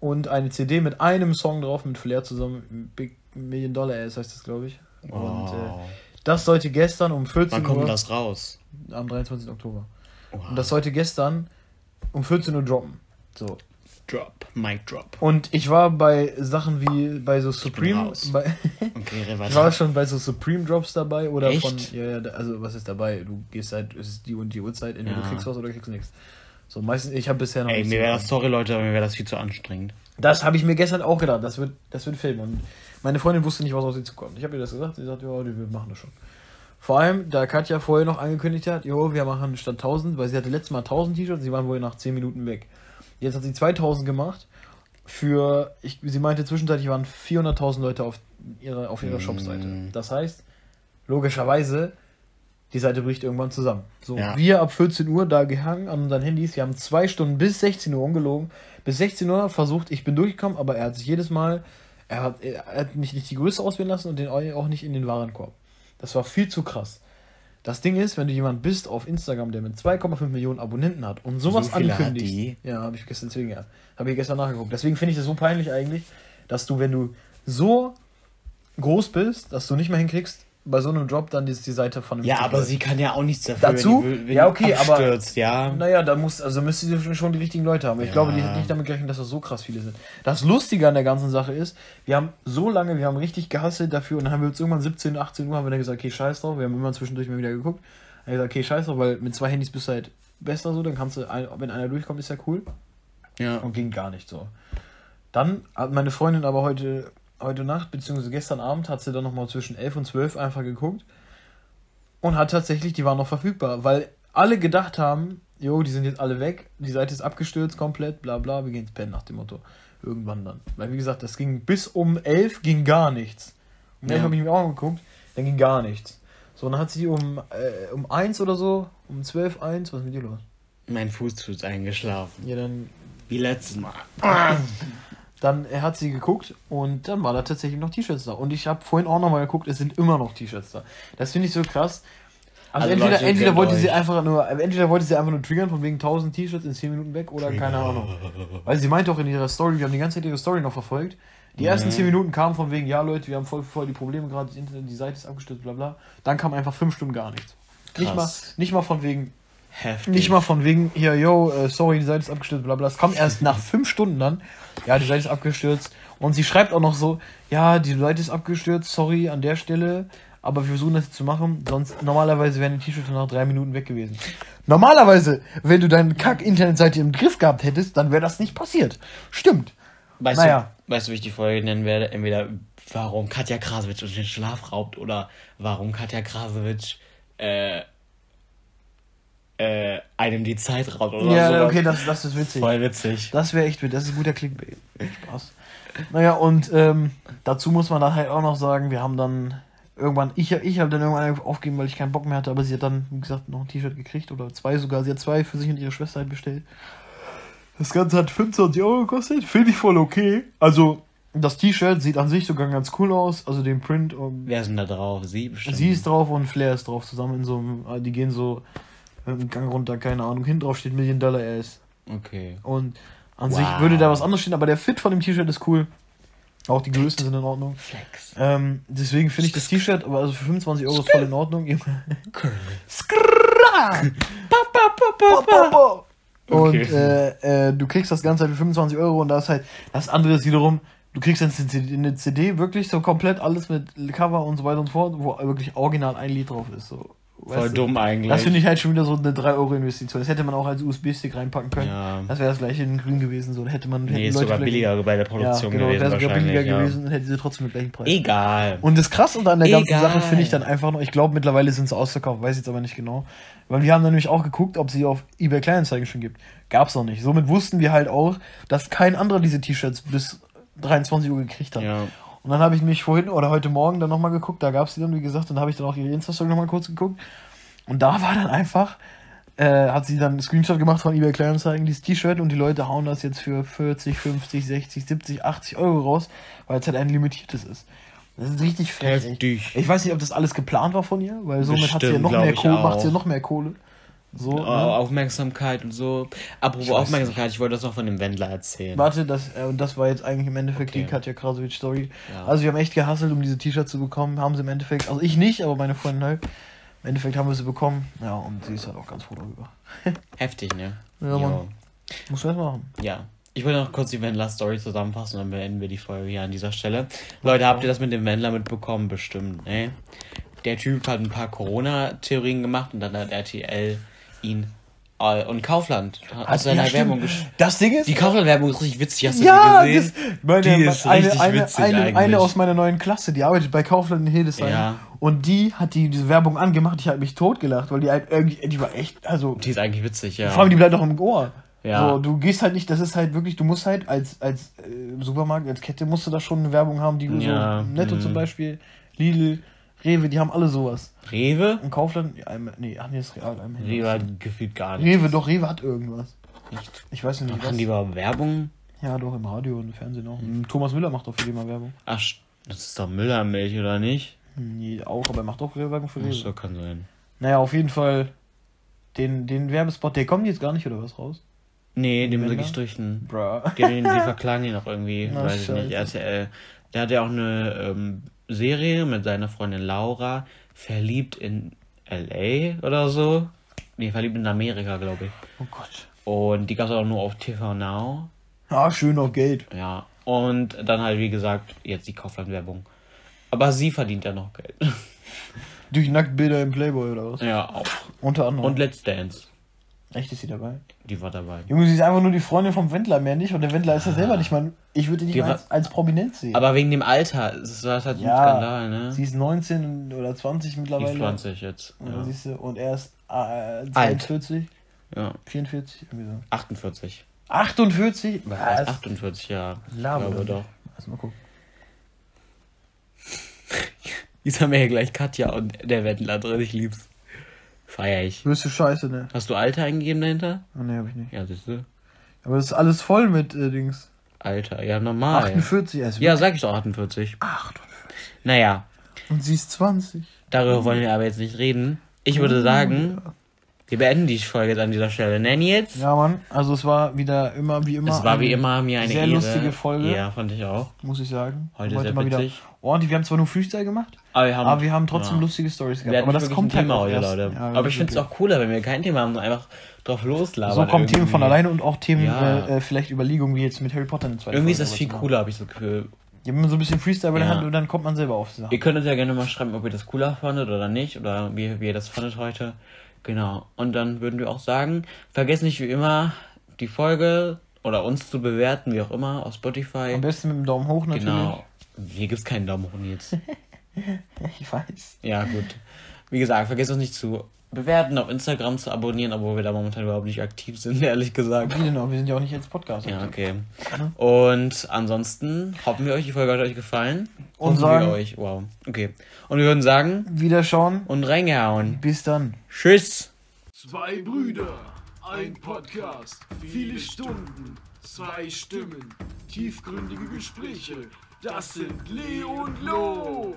und eine CD mit einem Song drauf mit Flair zusammen, Big Million Dollar Ass heißt das, glaube ich. Und oh. äh, das sollte gestern um 14 Wann kommt Uhr das raus? am 23. Oktober. Wow. Und das sollte gestern um 14 Uhr droppen. So. Drop. Mic Drop. Und ich war bei Sachen wie bei so Supreme, bei, Okay, ich war schon bei so Supreme Drops dabei oder Echt? von, ja, ja, also was ist dabei? Du gehst halt, es ist die und die Uhrzeit, entweder Ja. du kriegst was oder du kriegst nichts. So, meistens, ich habe bisher noch Ey, mir wäre das, sorry Leute, aber mir wäre das viel zu anstrengend. Das habe ich mir gestern auch gedacht, das wird, das wird Film. Und meine Freundin wusste nicht, was auf sie zukommt. Ich habe ihr das gesagt, sie sagt, ja, wir machen das schon. Vor allem, da Katja vorher noch angekündigt hat, jo, wir machen statt 1000, weil sie hatte letztes Mal 1000 T-Shirts, sie waren wohl nach 10 Minuten weg. Jetzt hat sie 2000 gemacht. Für, ich, sie meinte zwischenzeitlich waren 400.000 Leute auf ihrer, auf ihrer Mm. Shopseite. Das heißt, logischerweise, die Seite bricht irgendwann zusammen. So, Ja. wir ab 14 Uhr da gehangen an unseren Handys. Wir haben zwei Stunden bis 16 Uhr ungelogen. Bis 16 Uhr versucht, ich bin durchgekommen, aber er hat sich jedes Mal, er hat, er hat mich nicht die Größe auswählen lassen und den auch nicht in den Warenkorb. Das war viel zu krass. Das Ding ist, wenn du jemand bist auf Instagram, der mit 2,5 Millionen Abonnenten hat und sowas So die? Ja, habe ich gestern deswegen ja. Habe ich gestern nachgeguckt. Deswegen finde ich das so peinlich eigentlich, dass du, wenn du so groß bist, dass du nicht mehr hinkriegst, bei so einem Job dann die, die Seite von Ja, aber sie kann ja auch nichts dafür, Dazu? wenn die, wenn Ja, okay, aber- abstürzt, ja. Naja, da muss, also müsste sie schon- die richtigen Leute haben. Ich Ja. glaube, die hat nicht damit gerechnet, dass das so krass viele sind. Das Lustige an der ganzen Sache ist, wir haben so lange, wir haben richtig gehasselt dafür und dann haben wir uns irgendwann 17, 18 Uhr haben wir dann gesagt, okay, scheiß drauf. Wir haben immer zwischendurch mal wieder geguckt. Dann haben wir gesagt, okay, scheiß drauf, weil mit zwei Handys bist du halt besser so, dann kannst du, wenn einer durchkommt, ist ja cool. Ja. Und ging gar nicht so. Dann hat meine Freundin aber heute, heute Nacht, beziehungsweise gestern Abend, hat sie dann nochmal zwischen 11 und 12 einfach geguckt und hat tatsächlich, die waren noch verfügbar, weil alle gedacht haben, jo, die sind jetzt alle weg, die Seite ist abgestürzt komplett, bla bla, wir gehen ins Pennen nach dem Motto. Irgendwann dann. Weil wie gesagt, das ging bis um 11 ging gar nichts. Um 11 Ja. habe ich mir auch angeguckt, dann ging gar nichts. So, dann hat sie um, äh, um 1 oder so, um 12, 1, was ist mit dir los? Mein Fuß tut eingeschlafen. Ja, dann Wie letztes Mal. Dann er hat sie geguckt und dann war da tatsächlich noch T-Shirts da. Und ich habe vorhin auch nochmal geguckt, es sind immer noch T-Shirts da. Das finde ich so krass. Also, Also entweder, Leute, entweder wollte sie euch. einfach nur, entweder wollte sie einfach nur triggern von wegen 1000 T-Shirts in 10 Minuten weg oder keine Ahnung. Weil sie meinte auch in ihrer Story, wir haben die ganze Zeit ihre Story noch verfolgt. Die ersten Mhm. 10 Minuten kamen von wegen, ja Leute, wir haben voll, voll die Probleme gerade, das Internet, die Seite ist abgestürzt, bla bla. Dann kam einfach 5 Stunden gar nichts. Nicht mal, nicht mal von wegen, Heftig. Nicht mal von wegen, hier, yo, äh, sorry, die Seite ist abgestürzt, bla bla. Es kommt erst nach fünf Stunden dann. Ja, die Seite ist abgestürzt. Und sie schreibt auch noch so, ja, die Seite ist abgestürzt, sorry an der Stelle. Aber wir versuchen das jetzt zu machen, sonst normalerweise wären die T-Shirts nach drei Minuten weg gewesen. Normalerweise, wenn du deine Kack-Internetseite im Griff gehabt hättest, dann wäre das nicht passiert. Stimmt. Weißt, Naja. du, weißt du, wie ich die Folge nennen werde? Entweder warum Katja Krasowitsch uns den Schlaf raubt oder warum Katja Krasowitsch äh, äh, einem die Zeit raubt oder Ja, so. okay, das, das ist witzig. Voll witzig. Das wäre echt witzig. Das ist ein guter Clickbait. Spaß. Naja, und ähm, dazu muss man dann halt auch noch sagen, wir haben dann irgendwann, ich, ich habe dann irgendwann aufgegeben, weil ich keinen Bock mehr hatte, aber sie hat dann, wie gesagt, noch ein T-Shirt gekriegt oder zwei sogar. Sie hat zwei für sich und ihre Schwester halt bestellt. Das Ganze hat 25 Euro gekostet. Finde ich voll okay. Also, das T-Shirt sieht an sich sogar ganz cool aus. Also den Print. Und Wer ist denn da drauf? Sie bestimmt. sie ist drauf und Flair ist drauf. Zusammen in so einem, die gehen so einen Gang runter, keine Ahnung. Hinten drauf steht Million Dollar Ass. Okay. Und an Wow. sich würde da was anderes stehen, aber der Fit von dem T-Shirt ist cool. Auch die Größen sind in Ordnung. Flex. Ähm, deswegen finde ich das T-Shirt, aber also für 25 Euro ist voll in Ordnung. Und äh, äh, du kriegst das Ganze halt für 25 Euro und da ist halt das andere ist wiederum, du kriegst dann eine CD wirklich so komplett alles mit Cover und so weiter und so fort, wo wirklich original ein Lied drauf ist. So. Voll Weißt du? dumm eigentlich. Das finde ich halt schon wieder so eine 3-Euro-Investition. Das hätte man auch als USB-Stick reinpacken können. Ja. Das wäre das gleiche in grün gewesen. So. Da hätte man. Nee, ist Leute sogar billiger bei der Ja, Produktion genau, gewesen wäre sogar billiger ja. gewesen und hätte sie trotzdem den gleichen Preis. Egal. Und das Krasse an der ganzen Egal. Sache finde ich dann einfach noch, ich glaube mittlerweile sind sie ausverkauft, weiß jetzt aber nicht genau. Weil wir haben dann nämlich auch geguckt, ob sie auf eBay Kleinanzeigen schon gibt. Gab's noch nicht. Somit wussten wir halt auch, dass kein anderer diese T-Shirts bis 23 Uhr gekriegt hat. Ja. Und dann habe ich mich vorhin oder heute Morgen dann nochmal geguckt, da gab's die dann, wie gesagt, dann habe ich dann auch ihre Insta-Story nochmal kurz geguckt. Und da war dann einfach, äh, hat sie dann einen Screenshot gemacht von eBay Kleinanzeigen, dieses T-Shirt und die Leute hauen das jetzt für 40, 50, 60, 70, 80 Euro raus, weil es halt ein limitiertes ist. Das ist richtig frech. Heftig. Ich weiß nicht, ob das alles geplant war von ihr, weil somit hat sie ja Bestimmt, noch mehr Kohle, macht sie ja noch mehr Kohle. So, Oh, ne? Aufmerksamkeit und so. Apropos Aufmerksamkeit, ich wollte das noch von dem Wendler erzählen. Warte, das, äh, und das war jetzt eigentlich im Endeffekt die Okay. Katja Krasowitsch Story. Ja. Also wir haben echt gehasselt, um diese T-Shirts zu bekommen. Haben sie im Endeffekt, also ich nicht, aber meine Freundin halt. Im Endeffekt haben wir sie bekommen. Ja, und sie ist halt auch ganz froh darüber. Heftig, ne? Ja. Mann. Muss man machen. Ja. Ich wollte noch kurz die Wendler-Story zusammenfassen und dann beenden wir die Folge hier an dieser Stelle. Leute, habt ihr das mit dem Wendler mitbekommen? Bestimmt, ne? Der Typ hat ein paar Corona-Theorien gemacht und dann hat RTL ihn äh, und Kaufland aus seiner Ja. Werbung gesch Das Ding ist. Die Kaufland-Werbung ist richtig witzig, hast du ja, die das, gesehen? meine, Die ist eine, richtig eine, witzig eine, eigentlich. eine aus meiner neuen Klasse, die arbeitet bei Kaufland in Hildesheim. Ja. Und die hat die, diese Werbung angemacht. Ich habe mich totgelacht, weil die halt irgendwie, die war echt, also Die ist eigentlich witzig, ja. Vor allem, die bleibt auch im Ohr. Ja. So, du gehst halt nicht, das ist halt wirklich, du musst halt als, als äh, Supermarkt, als Kette musst du da schon eine Werbung haben, die Ja, so Netto mhm. zum Beispiel, Lidl, Rewe, die haben alle sowas. Rewe? Und Kaufland, ja, einmal- nee, ach nee, das ist Real. einmal. Rewe hat gefühlt gar nicht. Rewe, doch, Rewe hat irgendwas. Nicht. Ich weiß nicht, Machen was. die überhaupt Werbung? Ja, doch, im Radio und im Fernsehen auch. Thomas Müller macht doch für die mal Werbung. Ach, das ist doch Müllermilch, oder nicht? Nee, auch, aber er macht auch Werbung für Rewe. so, kann sein. Naja, auf jeden Fall, den, den Werbespot, der kommt jetzt gar nicht, oder was, raus? Nee, dem Wendler? sind gestrichen. Bruh. Die, die verklagen ihn auch irgendwie, Na, weiß ich nicht. RTL. Der hat ja auch eine ähm, Serie mit seiner Freundin Laura, verliebt in LA oder so. Nee, verliebt in Amerika, glaube ich. Oh Gott. Und die gab es auch nur auf TV Now. Ah, schön auf Geld. Ja. Und dann halt, wie gesagt, jetzt die Kaufland-Werbung. Aber sie verdient ja noch Geld. Durch Nacktbilder im Playboy oder was? ja, auch. Unter anderem. Und Let's Dance. Echt ist sie dabei? Die war dabei. Junge, sie ist einfach nur die Freundin vom Wendler, mehr nicht. Und der Wendler ist ja selber nicht mal. Ich würde die nicht Die als, als Prominenz sehen. Aber wegen dem Alter, das war halt so ein Ja, Skandal, ne? sie ist 19 oder 20 Die mittlerweile. ist 20 jetzt. Ja. Ja. Siehst du, und er ist äh, 42, ja. 44, irgendwie so. 48. 48? Was heißt 48 Jahre? Ich Laber glaube doch. Lass mal gucken. Jetzt haben wir ja gleich Katja und der Wendler drin. Ich lieb's. Feier ich. Größte Scheiße, ne? Hast du Alter eingegeben dahinter? Oh, ne, hab ich nicht. Ja, siehst du. Aber das ist alles voll mit äh, Dings. Alter, ja, normal. 48 erst. Ja, sag ich doch 48. 48. Naja, Und sie ist 20. darüber wollen wir aber jetzt nicht reden. Ich würde sagen, Wir beenden die Folge jetzt an dieser Stelle. Nanny jetzt? Ja, Mann. Also es war wieder immer wie immer. es war wie immer mir eine sehr Ehre. lustige Folge. Ja, fand ich auch. Muss ich sagen. Heute sehr witzig. ordentlich. Wir haben zwar nur Freestyle gemacht, Aber wir haben, aber wir haben trotzdem ja. lustige Stories Wir gehabt. hatten Aber das kommt halt Thema auch heute, erst. Leute. Ja, aber ich finde es auch cooler, wenn wir kein Thema haben, einfach drauf loslabern. So kommen Themen von alleine und auch Themen, Ja. äh, äh, vielleicht Überlegungen wie jetzt mit Harry Potter in der zweiten Irgendwie ist Folge das viel cooler, habe ich so Gefühl. Ja, wenn man so ein bisschen Freestyle bei der. Hand und dann kommt man selber auf die Sache. Ihr könnt uns ja gerne mal schreiben, ob ihr das cooler fandet oder nicht. Oder wie, wie ihr das fandet heute. Genau. Und dann würden wir auch sagen, vergesst nicht wie immer, die Folge oder uns zu bewerten, wie auch immer, auf Spotify. Am besten mit dem Daumen hoch natürlich. Genau. Hier gibt's keinen Daumen hoch, Nils. Ich weiß. Ja, gut. Wie gesagt, vergesst uns nicht zu bewerten, auf Instagram zu abonnieren, obwohl wir da momentan überhaupt nicht aktiv sind, ehrlich gesagt. Wie denn auch? Wir sind ja auch nicht als Podcast. Ja, okay. Mhm. Und ansonsten hoffen wir euch, die Folge hat euch gefallen. Und Hoffen sagen- wir euch. Wow. Okay. Und wir würden sagen, Wiederschauen. und reingehauen. Bis dann. Tschüss. Zwei Brüder, ein Podcast, viele Stunden, zwei Stimmen, tiefgründige Gespräche. Das sind Leo und Lo.